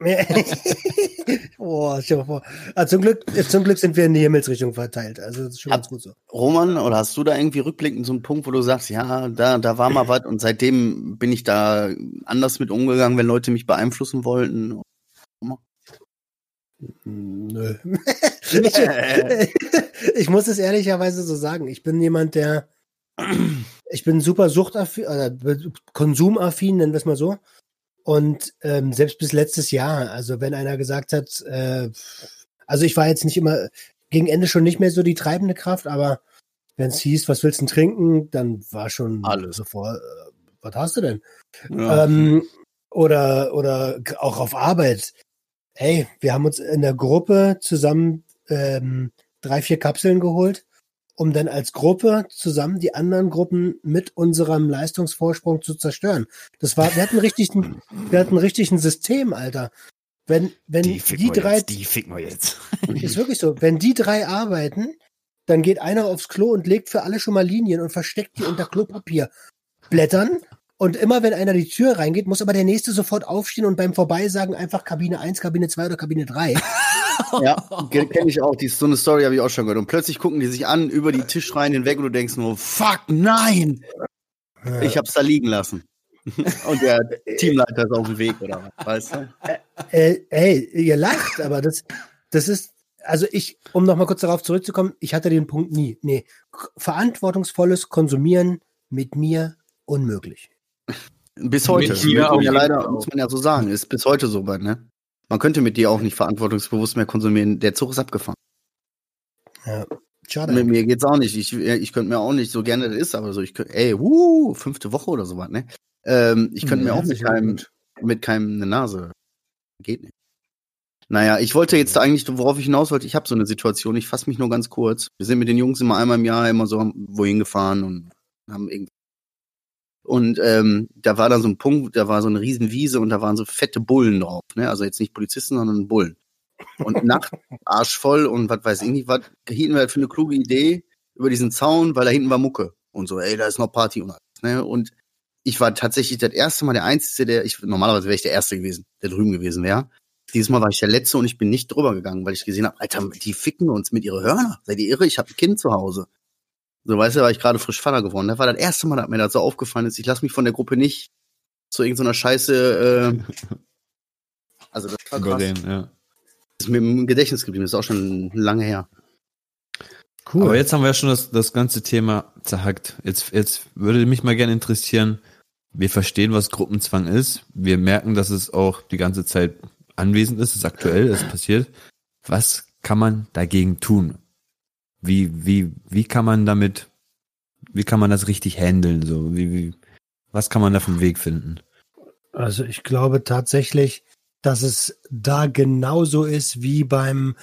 Boah, stell mal vor. Ah, zum, Glück, zum Glück sind wir in die Himmelsrichtung verteilt. Also das ist schon Hab- ganz gut so. Roman, oder hast du da irgendwie rückblickend so einen Punkt, wo du sagst, ja, da, da war mal was und seitdem bin ich da anders mit umgegangen, wenn Leute mich beeinflussen wollten? Nö. ich, ich muss es ehrlicherweise so sagen. Ich bin jemand, der ich bin super suchtaffin, äh, konsumaffin, nennen wir es mal so. Und ähm, selbst bis letztes Jahr, also wenn einer gesagt hat, äh, also ich war jetzt nicht immer gegen Ende schon nicht mehr so die treibende Kraft, aber wenn es hieß, was willst du denn trinken, dann war schon Alles. sofort, äh, was hast du denn? Ja. Ähm, oder, oder auch auf Arbeit. Hey, wir haben uns in der Gruppe zusammen ähm, drei, vier Kapseln geholt, um dann als Gruppe zusammen die anderen Gruppen mit unserem Leistungsvorsprung zu zerstören. Das war, wir hatten richtig, wir hatten richtig ein System, Alter. Wenn, wenn die, drei, die ficken wir jetzt. ist wirklich so, wenn die drei arbeiten, dann geht einer aufs Klo und legt für alle schon mal Linien und versteckt die unter Klopapier. Und immer wenn einer die Tür reingeht, muss aber der nächste sofort aufstehen und beim Vorbeisagen einfach Kabine 1, Kabine 2 oder Kabine 3. Ja, kenne ich auch. Die, so eine Story habe ich auch schon gehört. Und plötzlich gucken die sich an, über die Tischreihen hinweg und du denkst nur, fuck, nein! Ich hab's da liegen lassen. Und der Teamleiter ist auf dem Weg, oder was? Weißt du? Äh, ey, ihr lacht, aber das, das ist, also ich, um nochmal kurz darauf zurückzukommen, ich hatte den Punkt nie. Nee, verantwortungsvolles Konsumieren mit mir unmöglich. Bis heute. Mit mir muss man ja leider, Fall. muss man ja so sagen, ist bis heute so weit, ne? Man könnte mit dir auch nicht verantwortungsbewusst mehr konsumieren. Der Zug ist abgefahren. Ja. Schade. Mit mir geht's auch nicht. Ich, ich könnte mir auch nicht, so gerne das ist, aber so, ich könnte, ey, wuh, fünfte Woche oder sowas, ne? Ähm, ich könnte mir Ja, auch mit keinem, mit keinem eine Nase. Geht nicht. Naja, ich wollte jetzt eigentlich, worauf ich hinaus wollte, ich habe so eine Situation, ich fasse mich nur ganz kurz. Wir sind mit den Jungs immer einmal im Jahr immer so wohin gefahren und haben irgendwie. Und ähm, da war dann so ein Punkt, da war so eine riesen Wiese und da waren so fette Bullen drauf, ne? Also jetzt nicht Polizisten, sondern Bullen. Und Nacht, arschvoll und was weiß ich nicht, was hielten wir halt für eine kluge Idee über diesen Zaun, weil da hinten war Mucke. Und so, ey, da ist noch Party und alles, ne? Und ich war tatsächlich das erste Mal der Einzige, der, ich, normalerweise wäre ich der Erste gewesen, der drüben gewesen wäre. Dieses Mal war ich der Letzte und ich bin nicht drüber gegangen, weil ich gesehen habe, Alter, die ficken uns mit ihre Hörner. Seid ihr irre? Ich habe ein Kind zu Hause. So, weißt du, war ich gerade frisch Vater geworden. Das war das erste Mal, dass mir das so aufgefallen ist. Ich lasse mich von der Gruppe nicht zu irgendeiner Scheiße, äh, also das war krass. Überreden, ja. Das ist mir im Gedächtnis geblieben, das ist auch schon lange her. Cool. Aber jetzt haben wir ja schon das, das ganze Thema zerhackt. Jetzt, jetzt würde mich mal gerne interessieren, wir verstehen, was Gruppenzwang ist. Wir merken, dass es auch die ganze Zeit anwesend ist, es ist aktuell, es passiert. Was kann man dagegen tun? Wie, wie, wie kann man damit, wie kann man das richtig handeln? So, wie, wie, was kann man da für einen Weg finden? Also ich glaube tatsächlich, dass es da genauso ist wie beim,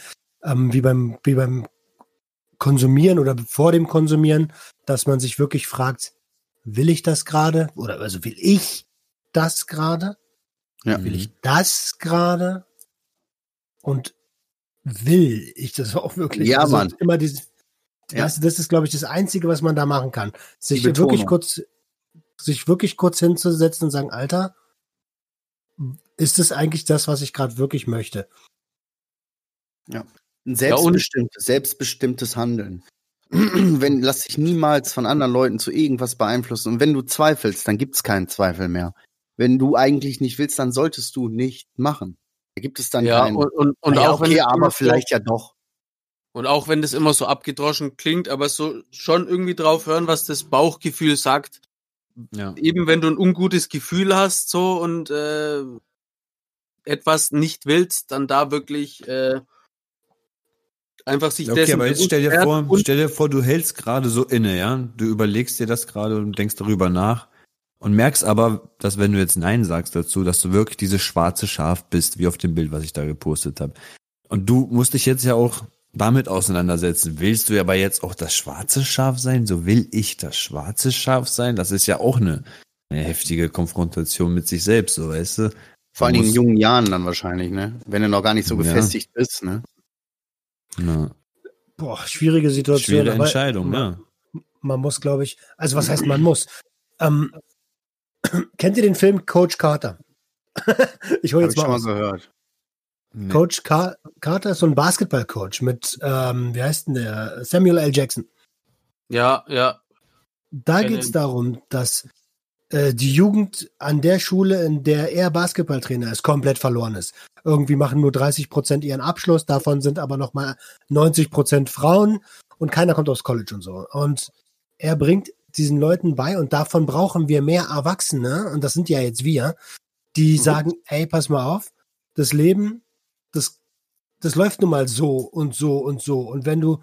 ähm, wie beim, wie beim Konsumieren oder vor dem Konsumieren, dass man sich wirklich fragt, will ich das gerade? Oder also will ich das gerade? Ja. Will ich das gerade? Und will ich das auch wirklich? Ja, also Mann. Immer dieses, Ja. du, das ist, glaube ich, das Einzige, was man da machen kann. Sich wirklich kurz, sich wirklich kurz hinzusetzen und sagen, Alter, ist es eigentlich das, was ich gerade wirklich möchte? Ein selbstbestimmtes, selbstbestimmtes Handeln. wenn, lass dich niemals von anderen Leuten zu irgendwas beeinflussen. Und wenn du zweifelst, dann gibt's keinen Zweifel mehr. Wenn du eigentlich nicht willst, dann solltest du nicht machen. Da gibt es dann Ja, keinen. und, und, und Na ja, auch wenn okay, aber so- vielleicht ja doch. Und auch wenn das immer so abgedroschen klingt, aber so schon irgendwie drauf hören, was das Bauchgefühl sagt. Ja. Eben wenn du ein ungutes Gefühl hast, so und äh, etwas nicht willst, dann da wirklich äh, einfach sich Okay, dessen aber jetzt stell dir vor, und stell dir vor, du hältst gerade so inne, ja? Du überlegst dir das gerade und denkst darüber nach und merkst aber, dass wenn du jetzt Nein sagst dazu, dass du wirklich dieses schwarze Schaf bist, wie auf dem Bild, was ich da gepostet habe. Und du musst dich jetzt ja auch damit auseinandersetzen. Willst du aber jetzt auch das schwarze Schaf sein? So will ich das schwarze Schaf sein? Das ist ja auch eine, eine heftige Konfrontation mit sich selbst, so weißt du? Vor allen Dingen in jungen Jahren dann wahrscheinlich, ne? Wenn du noch gar nicht so Ja. gefestigt bist, ne? Ja. Boah, schwierige Situation. Schwere aber Entscheidung, man, ne? man muss, glaube ich, also was heißt man muss? Ähm, kennt ihr den Film Coach Carter? ich hole Hab jetzt ich schon mal mal gehört. Nee. Coach Car Carter ist so ein Basketballcoach mit, ähm, wie heißt denn der? Samuel L. Jackson. ja, ja, Da geht es darum, dass äh, die Jugend an der Schule, in der er Basketballtrainer ist, komplett verloren ist. Irgendwie machen nur 30 Prozent ihren Abschluss, davon sind aber noch mal 90 Prozent Frauen und keiner kommt aufs College und so. Und er bringt diesen Leuten bei und davon brauchen wir mehr Erwachsene und das sind ja jetzt wir, die Mhm. sagen, ey, pass mal auf, das Leben, das, das läuft nun mal so und so und so und wenn du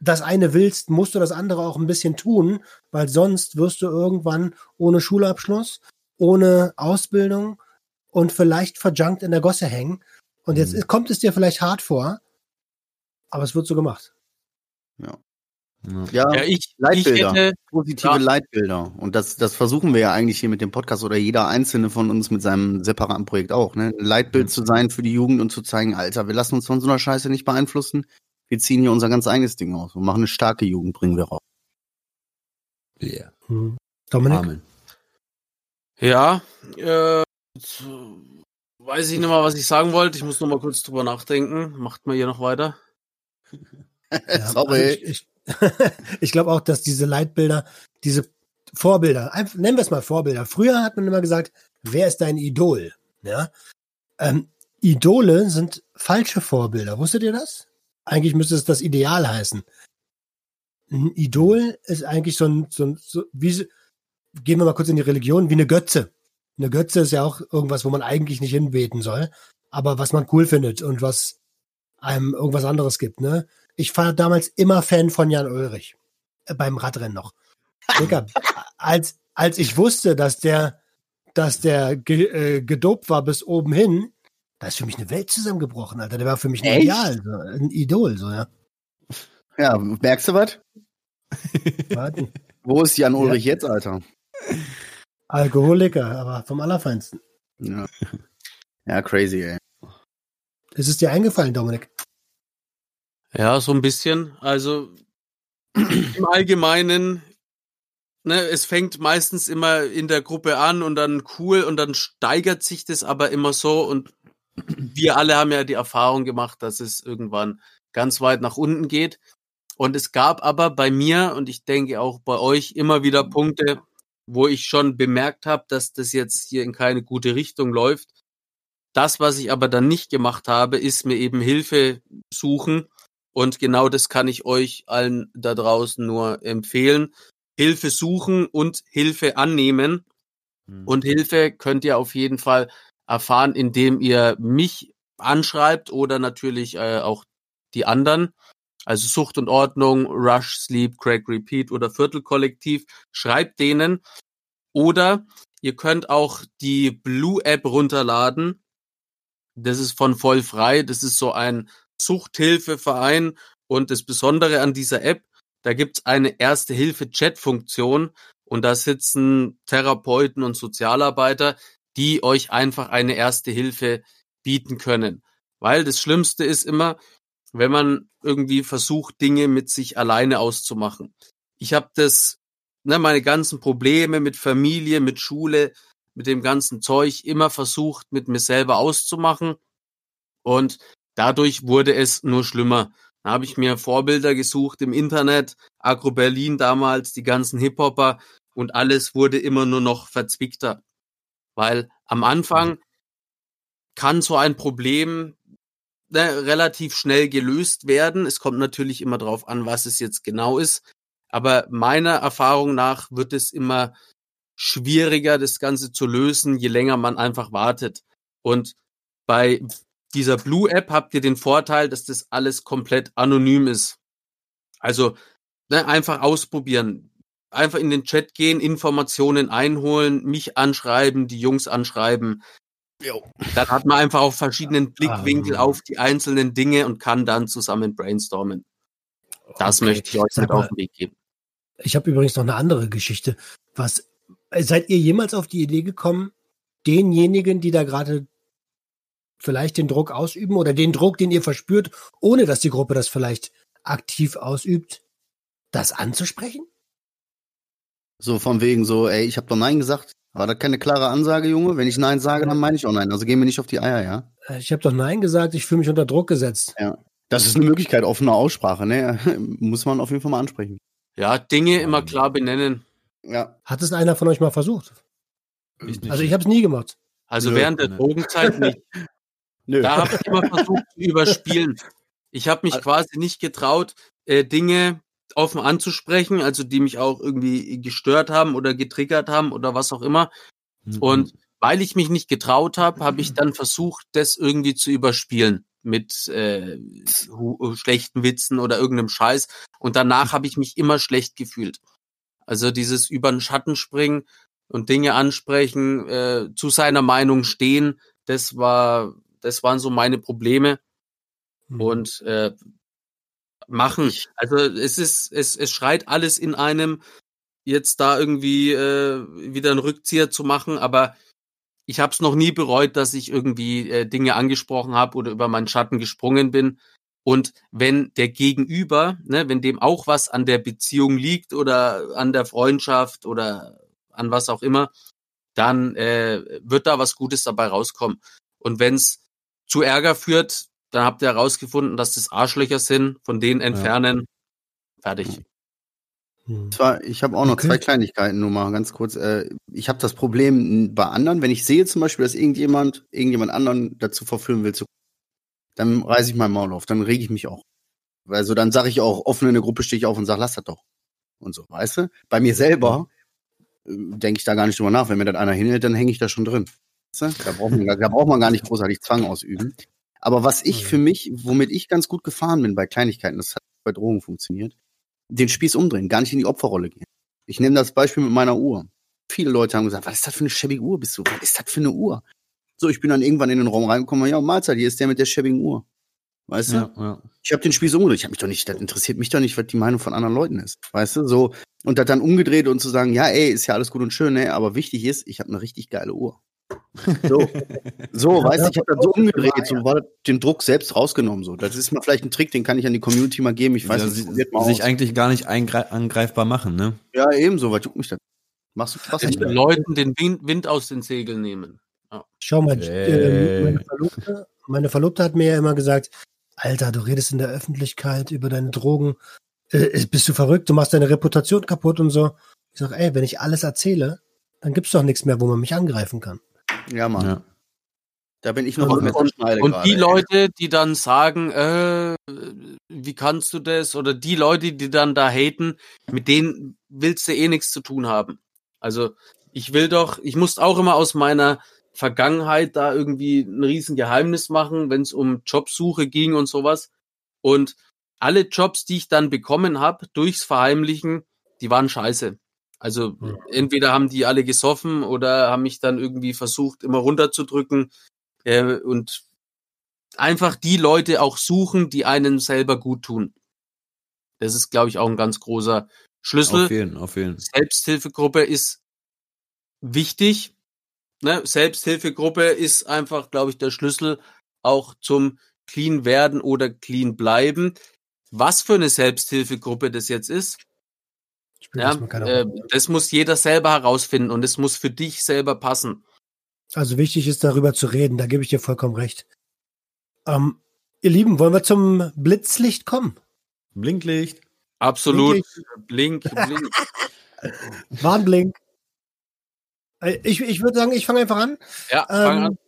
das eine willst, musst du das andere auch ein bisschen tun, weil sonst wirst du irgendwann ohne Schulabschluss, ohne Ausbildung und vielleicht verjunkt in der Gosse hängen. Und jetzt Mhm. kommt es dir vielleicht hart vor, aber es wird so gemacht. Ja. Ja, ja, ich, ich Leitbilder. hätte, positive Ja. Leitbilder. Und das, das versuchen wir ja eigentlich hier mit dem Podcast oder jeder einzelne von uns mit seinem separaten Projekt auch, ne? Ein Leitbild Mhm. zu sein für die Jugend und zu zeigen, Alter, wir lassen uns von so einer Scheiße nicht beeinflussen. Wir ziehen hier unser ganz eigenes Ding aus und machen eine starke Jugend, bringen wir raus. Yeah. Hm. Dominik? Amen. ja, äh, so- Weiß ich nicht mal, was ich sagen wollte. Ich muss noch mal kurz drüber nachdenken. Macht mal hier noch weiter. Ja, Sorry. also ich ich, ich glaube auch, dass diese Leitbilder, diese Vorbilder, einfach, nennen wir es mal Vorbilder. Früher hat man immer gesagt, wer ist dein Idol? Ja? Ähm, Idole sind falsche Vorbilder. Wusstet ihr das? Eigentlich müsste es das Ideal heißen. Ein Idol ist eigentlich so ein, so ein so, wie, gehen wir mal kurz in die Religion, wie eine Götze. Eine Götze ist ja auch irgendwas, wo man eigentlich nicht hinbeten soll, aber was man cool findet und was einem irgendwas anderes gibt, ne? Ich war damals immer Fan von Jan Ulrich. Äh, beim Radrennen noch. Digga, als, als ich wusste, dass der, dass der ge, äh, gedopt war bis oben hin, da ist für mich eine Welt zusammengebrochen, Alter. Der war für mich ein Echt? Ideal, so, ein Idol, so, ja. Ja, merkst du was? Warte. Wo ist Jan Ulrich jetzt, Alter? Alkoholiker, aber vom Allerfeinsten. Ja. ja, crazy, ey. Ist es dir eingefallen, Dominik? Ja, so ein bisschen. Also im Allgemeinen, ne, es fängt meistens immer in der Gruppe an und dann cool und dann steigert sich das aber immer so und wir alle haben ja die Erfahrung gemacht, dass es irgendwann ganz weit nach unten geht. Und es gab aber bei mir und ich denke auch bei euch immer wieder Punkte, wo ich schon bemerkt habe, dass das jetzt hier in keine gute Richtung läuft. Das, was ich aber dann nicht gemacht habe, ist mir eben Hilfe suchen. Und genau das kann ich euch allen da draußen nur empfehlen. Hilfe suchen und Hilfe annehmen. Und Hilfe könnt ihr auf jeden Fall erfahren, indem ihr mich anschreibt oder natürlich äh, auch die anderen. Also Sucht und Ordnung, Rush, Sleep, Crack, Repeat oder Viertelkollektiv. Schreibt denen. Oder ihr könnt auch die Blue App runterladen. Das ist von voll frei. Das ist so ein Suchthilfeverein. Und das Besondere an dieser App, da gibt's eine Erste-Hilfe-Chat-Funktion. Und da sitzen Therapeuten und Sozialarbeiter, die euch einfach eine erste Hilfe bieten können. Weil das Schlimmste ist immer, wenn man irgendwie versucht, Dinge mit sich alleine auszumachen. Ich habe das, ne, meine ganzen Probleme mit Familie, mit Schule, mit dem ganzen Zeug immer versucht, mit mir selber auszumachen. Und dadurch wurde es nur schlimmer. Da habe ich mir Vorbilder gesucht im Internet, Agro Berlin damals, die ganzen Hip-Hopper und alles wurde immer nur noch verzwickter. Weil am Anfang kann so ein Problem ne, relativ schnell gelöst werden. Es kommt natürlich immer drauf an, was es jetzt genau ist. Aber meiner Erfahrung nach wird es immer schwieriger, das Ganze zu lösen, je länger man einfach wartet. Und bei dieser Blue App habt ihr den Vorteil, dass das alles komplett anonym ist. Also ne, einfach ausprobieren. Einfach in den Chat gehen, Informationen einholen, mich anschreiben, die Jungs anschreiben. Dann hat man einfach auf verschiedenen Blickwinkel Ah. auf die einzelnen Dinge und kann dann zusammen brainstormen. Das Okay. möchte ich euch mit auf den Weg geben. Ich habe übrigens noch eine andere Geschichte. Was seid ihr jemals auf die Idee gekommen, denjenigen, die da gerade vielleicht den Druck ausüben oder den Druck, den ihr verspürt, ohne dass die Gruppe das vielleicht aktiv ausübt, das anzusprechen? So von wegen so, ey, ich habe doch Nein gesagt. War das keine klare Ansage, Junge? Wenn ich Nein sage, dann meine ich auch Nein. Also gehen wir nicht auf die Eier, ja? Äh, Ich habe doch Nein gesagt, ich fühle mich unter Druck gesetzt. Das ist eine Möglichkeit, offene Aussprache, ne? Muss man auf jeden Fall mal ansprechen. Ja, Dinge immer klar benennen. Ja. Hat es einer von euch mal versucht? Ich nicht. Also ich habe es nie gemacht. Also Nö, während der. Drogenzeit nicht. Nö. Da habe ich immer versucht zu überspielen. Ich habe mich quasi nicht getraut, äh, Dinge offen anzusprechen, also die mich auch irgendwie gestört haben oder getriggert haben oder was auch immer. Mhm. Und weil ich mich nicht getraut habe, habe ich dann versucht, das irgendwie zu überspielen mit äh, hu- schlechten Witzen oder irgendeinem Scheiß. Und danach habe ich mich immer schlecht gefühlt. Also dieses über den Schatten springen und Dinge ansprechen, äh, zu seiner Meinung stehen, das war, das waren so meine Probleme Hm. und äh, machen. Also es ist, es, es schreit alles in einem, jetzt da irgendwie äh, wieder einen Rückzieher zu machen, aber ich habe es noch nie bereut, dass ich irgendwie äh, Dinge angesprochen habe oder über meinen Schatten gesprungen bin. Und wenn der Gegenüber, ne, wenn dem auch was an der Beziehung liegt oder an der Freundschaft oder an was auch immer, dann äh, wird da was Gutes dabei rauskommen. Und wenn's zu Ärger führt, dann habt ihr herausgefunden, dass das Arschlöcher sind, von denen entfernen. Fertig. Hm. Zwar, ich habe auch noch Okay. zwei Kleinigkeiten, nur mal ganz kurz. Äh, ich habe das Problem bei anderen, wenn ich sehe zum Beispiel, dass irgendjemand, irgendjemand anderen dazu verführen will, zu, dann reiße ich mein Maul auf, dann rege ich mich auch. Also dann sage ich auch, offen in der Gruppe stehe ich auf und sage, lass das doch. Und so, weißt du? Bei mir selber äh, denke ich da gar nicht drüber nach. Wenn mir das einer hinhält, dann hänge ich da schon drin. Da braucht man, gar- da braucht man gar nicht großartig Zwang ausüben. Aber was ich Mhm. für mich, womit ich ganz gut gefahren bin bei Kleinigkeiten, das hat bei Drogen funktioniert, den Spieß umdrehen, gar nicht in die Opferrolle gehen. Ich nehme das Beispiel mit meiner Uhr. Viele Leute haben gesagt, was ist das für eine schäbige Uhr bist du? Was ist das für eine Uhr? So, ich bin dann irgendwann in den Raum reingekommen, ja, Mahlzeit, hier ist der mit der schäbigen Uhr. Weißt du? Ja, ja. Ich habe den Spieß umgedreht. Ich habe mich doch nicht, das interessiert mich doch nicht, was die Meinung von anderen Leuten ist. Weißt du? So, und das dann umgedreht und zu sagen, ja, ey, ist ja alles gut und schön, ne, aber wichtig ist, ich habe eine richtig geile Uhr. So, so Ja, weißt du, ich habe das so umgedreht, ja. so war den Druck selbst rausgenommen. So, das ist mal vielleicht ein Trick, den kann ich an die Community mal geben. Ich weiß ja, nicht, sich aus. eigentlich gar nicht angreifbar machen, ne? Ja, ebenso, was juckt mich das? Machst du Spaß? Den Leuten den Wind, Wind aus den Segeln nehmen. Schau mal, Hey. ähm, meine, Verlobte, meine Verlobte hat mir ja immer gesagt, Alter, du redest in der Öffentlichkeit über deine Drogen. Äh, bist du verrückt? Du machst deine Reputation kaputt und so. Ich sag, ey, wenn ich alles erzähle, dann gibt's doch nichts mehr, wo man mich angreifen kann. Ja, Mann. Ja. Da bin ich noch Und- auf Messerschneide Und gerade, die ey. Leute, die dann sagen, äh, wie kannst du das? Oder die Leute, die dann da haten, mit denen willst du eh nichts zu tun haben. Also ich will doch, ich muss auch immer aus meiner Vergangenheit da irgendwie ein riesen Geheimnis machen, wenn es um Jobsuche ging und sowas. Und alle Jobs, die ich dann bekommen habe, durchs Verheimlichen, die waren scheiße. Also Ja. entweder haben die alle gesoffen oder haben mich dann irgendwie versucht, immer runterzudrücken. Äh, und einfach die Leute auch suchen, die einen selber gut tun. Das ist, glaube ich, auch ein ganz großer Schlüssel. Auf jeden, auf jeden. Selbsthilfegruppe ist wichtig. Ne? Selbsthilfegruppe ist einfach, glaube ich, der Schlüssel auch zum clean werden oder clean bleiben. Was für eine Selbsthilfegruppe das jetzt ist, ja, äh, das muss jeder selber herausfinden und es muss für dich selber passen. Also wichtig ist, darüber zu reden, da gebe ich dir vollkommen recht. Ähm, ihr Lieben, wollen wir zum Blitzlicht kommen? Blinklicht. Absolut. Blinklicht. Blink, blink. Warnblink. Äh, Ich, ich würde sagen, ich fange einfach an. Ja, fang Ähm, an.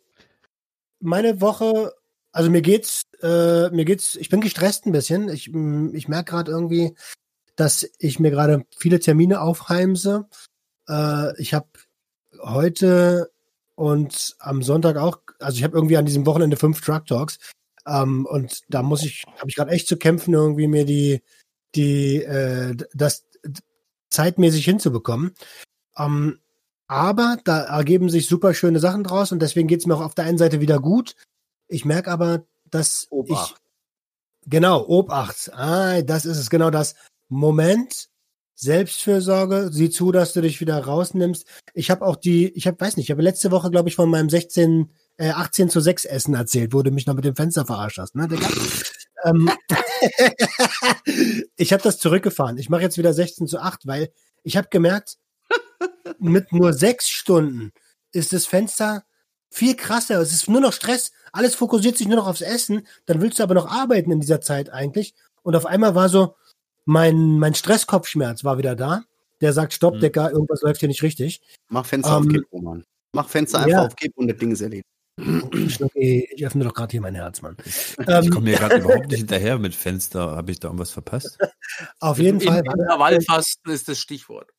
meine Woche, also mir geht's, äh, mir geht's, ich bin gestresst ein bisschen. Ich, mm, ich merke gerade irgendwie, dass ich mir gerade viele Termine aufheimse. Äh, ich habe heute und am Sonntag auch, also ich habe irgendwie an diesem Wochenende fünf Drug Talks. Ähm, und da muss ich, habe ich gerade echt zu kämpfen, irgendwie mir die, die, äh, das zeitmäßig hinzubekommen. Ähm, aber da ergeben sich super schöne Sachen draus und deswegen geht's mir auch auf der einen Seite wieder gut. Ich merke aber, dass Obacht. ich genau Obacht. Ah, das ist es genau das. Moment, Selbstfürsorge. Sieh zu, dass du dich wieder rausnimmst. Ich habe auch die, ich habe, weiß nicht, ich habe letzte Woche glaube ich von meinem 16, äh, 18 zu 6 Essen erzählt, wo du mich noch mit dem Fenster verarscht hast, ne, ähm, ich habe das zurückgefahren. Ich mache jetzt wieder 16 zu 8, weil ich habe gemerkt, mit nur sechs Stunden ist das Fenster viel krasser. Es ist nur noch Stress. Alles fokussiert sich nur noch aufs Essen. Dann willst du aber noch arbeiten in dieser Zeit eigentlich. Und auf einmal war so, mein, mein Stresskopfschmerz war wieder da. Der sagt, stopp, Mhm. Decker, irgendwas läuft hier nicht richtig. Mach Fenster auf Ähm, Kipp, Roman. Mach Fenster einfach ja. auf Kipp und das Ding ist erledigt. Ich öffne doch gerade hier mein Herz, Mann. Ich Ähm, komme mir gerade überhaupt nicht hinterher mit Fenster. Habe ich da irgendwas verpasst? auf jeden Fall. Intervallfasten ist das Stichwort.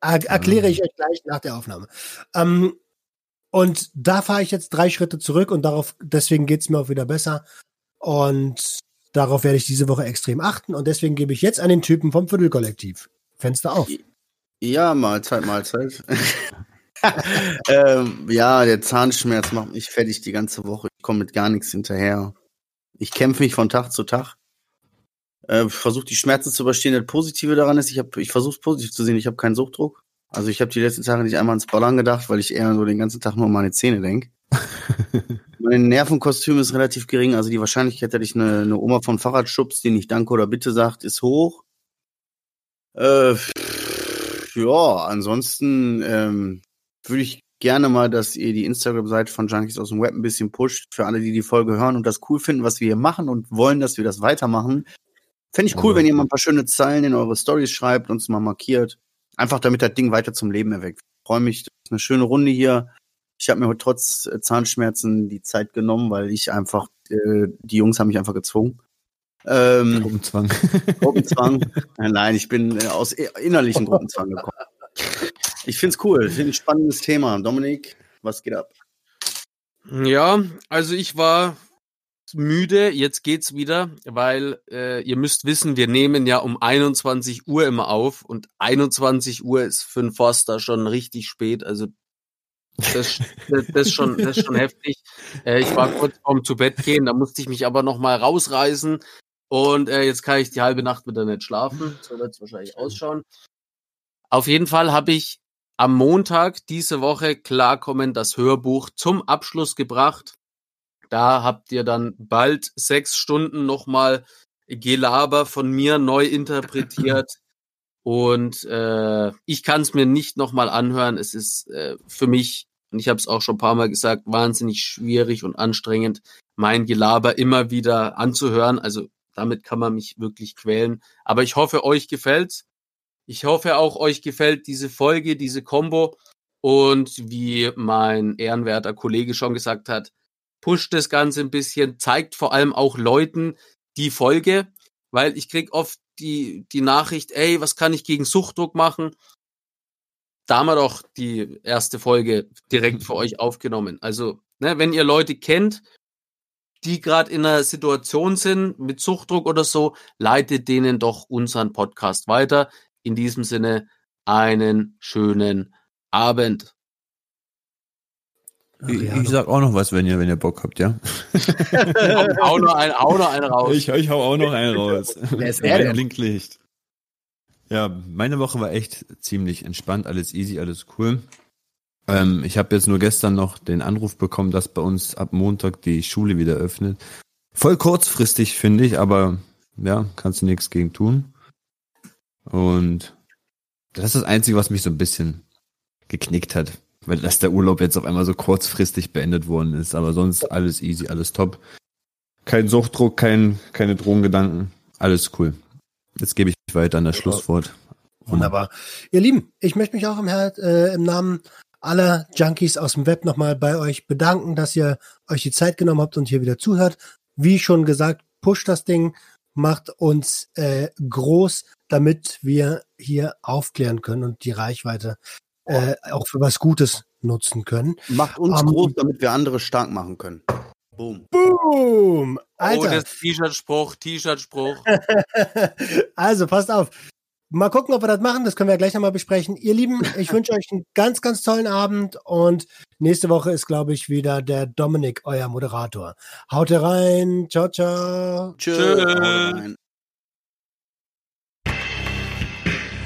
Er erkläre ich euch gleich nach der Aufnahme. Ähm, und da fahre ich jetzt drei Schritte zurück und darauf, deswegen geht's mir auch wieder besser. Und darauf werde ich diese Woche extrem achten. Und deswegen gebe ich jetzt an den Typen vom Viertelkollektiv. Fenster auf. Ja, Mahlzeit, Mahlzeit. ähm, ja, der Zahnschmerz macht mich fertig die ganze Woche. Ich komme mit gar nichts hinterher. Ich kämpfe mich von Tag zu Tag. Äh, versuche die Schmerzen zu überstehen. Das Positive daran ist, ich, hab- ich versuche es positiv zu sehen. Ich habe keinen Suchtdruck. Also ich habe die letzten Tage nicht einmal ans Ballern gedacht, weil ich eher so den ganzen Tag nur an meine Zähne denke. mein Nervenkostüm ist relativ gering. Also die Wahrscheinlichkeit, dass ich eine, eine Oma von Fahrrad schubst, die nicht Danke oder Bitte sagt, ist hoch. Äh, ja, ansonsten ähm, würde ich gerne mal, dass ihr die Instagram-Seite von Junkies aus dem Web ein bisschen pusht. Für alle, die die Folge hören und das cool finden, was wir hier machen und wollen, dass wir das weitermachen. Fände ich cool, wenn ihr mal ein paar schöne Zeilen in eure Stories schreibt, uns mal markiert. Einfach damit das Ding weiter zum Leben erweckt. Freue mich, das ist eine schöne Runde hier. Ich habe mir heute trotz äh, Zahnschmerzen die Zeit genommen, weil ich einfach, äh, die Jungs haben mich einfach gezwungen. Ähm, Gruppenzwang. Gruppenzwang. Nein, Nein, ich bin äh, aus i- innerlichen Gruppenzwang gekommen. Ich find's cool, finde ein spannendes Thema. Dominik, was geht ab? Ja, also ich war müde, jetzt geht's wieder, weil äh, ihr müsst wissen, wir nehmen ja um 21 Uhr immer auf und 21 Uhr ist für einen Forster schon richtig spät, also das, das, das, ist schon, das ist schon heftig. Äh, ich war kurz vorm zu Bett gehen, da musste ich mich aber noch mal rausreißen und äh, jetzt kann ich die halbe Nacht wieder nicht schlafen, so wird's wahrscheinlich ausschauen. Auf jeden Fall habe ich am Montag diese Woche klarkommen das Hörbuch zum Abschluss gebracht. Da habt ihr dann bald sechs Stunden nochmal Gelaber von mir neu interpretiert. Und äh, ich kann es mir nicht nochmal anhören. Es ist äh, für mich, und ich habe es auch schon ein paar Mal gesagt, wahnsinnig schwierig und anstrengend, mein Gelaber immer wieder anzuhören. Also damit kann man mich wirklich quälen. Aber ich hoffe, euch gefällt's. Ich hoffe auch, euch gefällt diese Folge, diese Combo. Und wie mein ehrenwerter Kollege schon gesagt hat, pusht das Ganze ein bisschen, zeigt vor allem auch Leuten die Folge, weil ich krieg oft die, die Nachricht, ey, was kann ich gegen Suchtdruck machen? Da haben wir doch die erste Folge direkt für euch aufgenommen. Also, ne, wenn ihr Leute kennt, die gerade in einer Situation sind mit Suchtdruck oder so, leitet denen doch unseren Podcast weiter. In diesem Sinne einen schönen Abend. Ich, Adriano. ich sag auch noch was, wenn ihr, wenn ihr Bock habt, ja? hau, noch ein, hau noch einen raus. Ich, ich hau auch noch einen raus. Wer ist er denn? Blinklicht. Ja, meine Woche war echt ziemlich entspannt, alles easy, alles cool. Ähm, ich habe jetzt nur gestern noch den Anruf bekommen, dass bei uns ab Montag die Schule wieder öffnet. Voll kurzfristig, finde ich, aber ja, kannst du nichts gegen tun. Und das ist das Einzige, was mich so ein bisschen geknickt hat. Weil dass der Urlaub jetzt auf einmal so kurzfristig beendet worden ist. Aber sonst alles easy, alles top. Kein Suchtdruck, kein, keine Drogengedanken. Alles cool. Jetzt gebe ich weiter an das Schlusswort. Wunderbar. Ihr Lieben, ich möchte mich auch im, Her äh, im Namen aller Junkies aus dem Web nochmal bei euch bedanken, dass ihr euch die Zeit genommen habt und hier wieder zuhört. Wie schon gesagt, pusht das Ding, macht uns äh, groß, damit wir hier aufklären können und die Reichweite äh, auch für was Gutes nutzen können. Macht uns Ähm, groß, damit wir andere stark machen können. Boom. Boom! Oh, Alter, das T-Shirt-Spruch, T-Shirt-Spruch. also passt auf. Mal gucken, ob wir das machen. Das können wir ja gleich nochmal besprechen. Ihr Lieben, ich wünsche euch einen ganz, ganz tollen Abend und nächste Woche ist, glaube ich, wieder der Dominik, euer Moderator. Haut rein. Ciao, ciao. Tschö.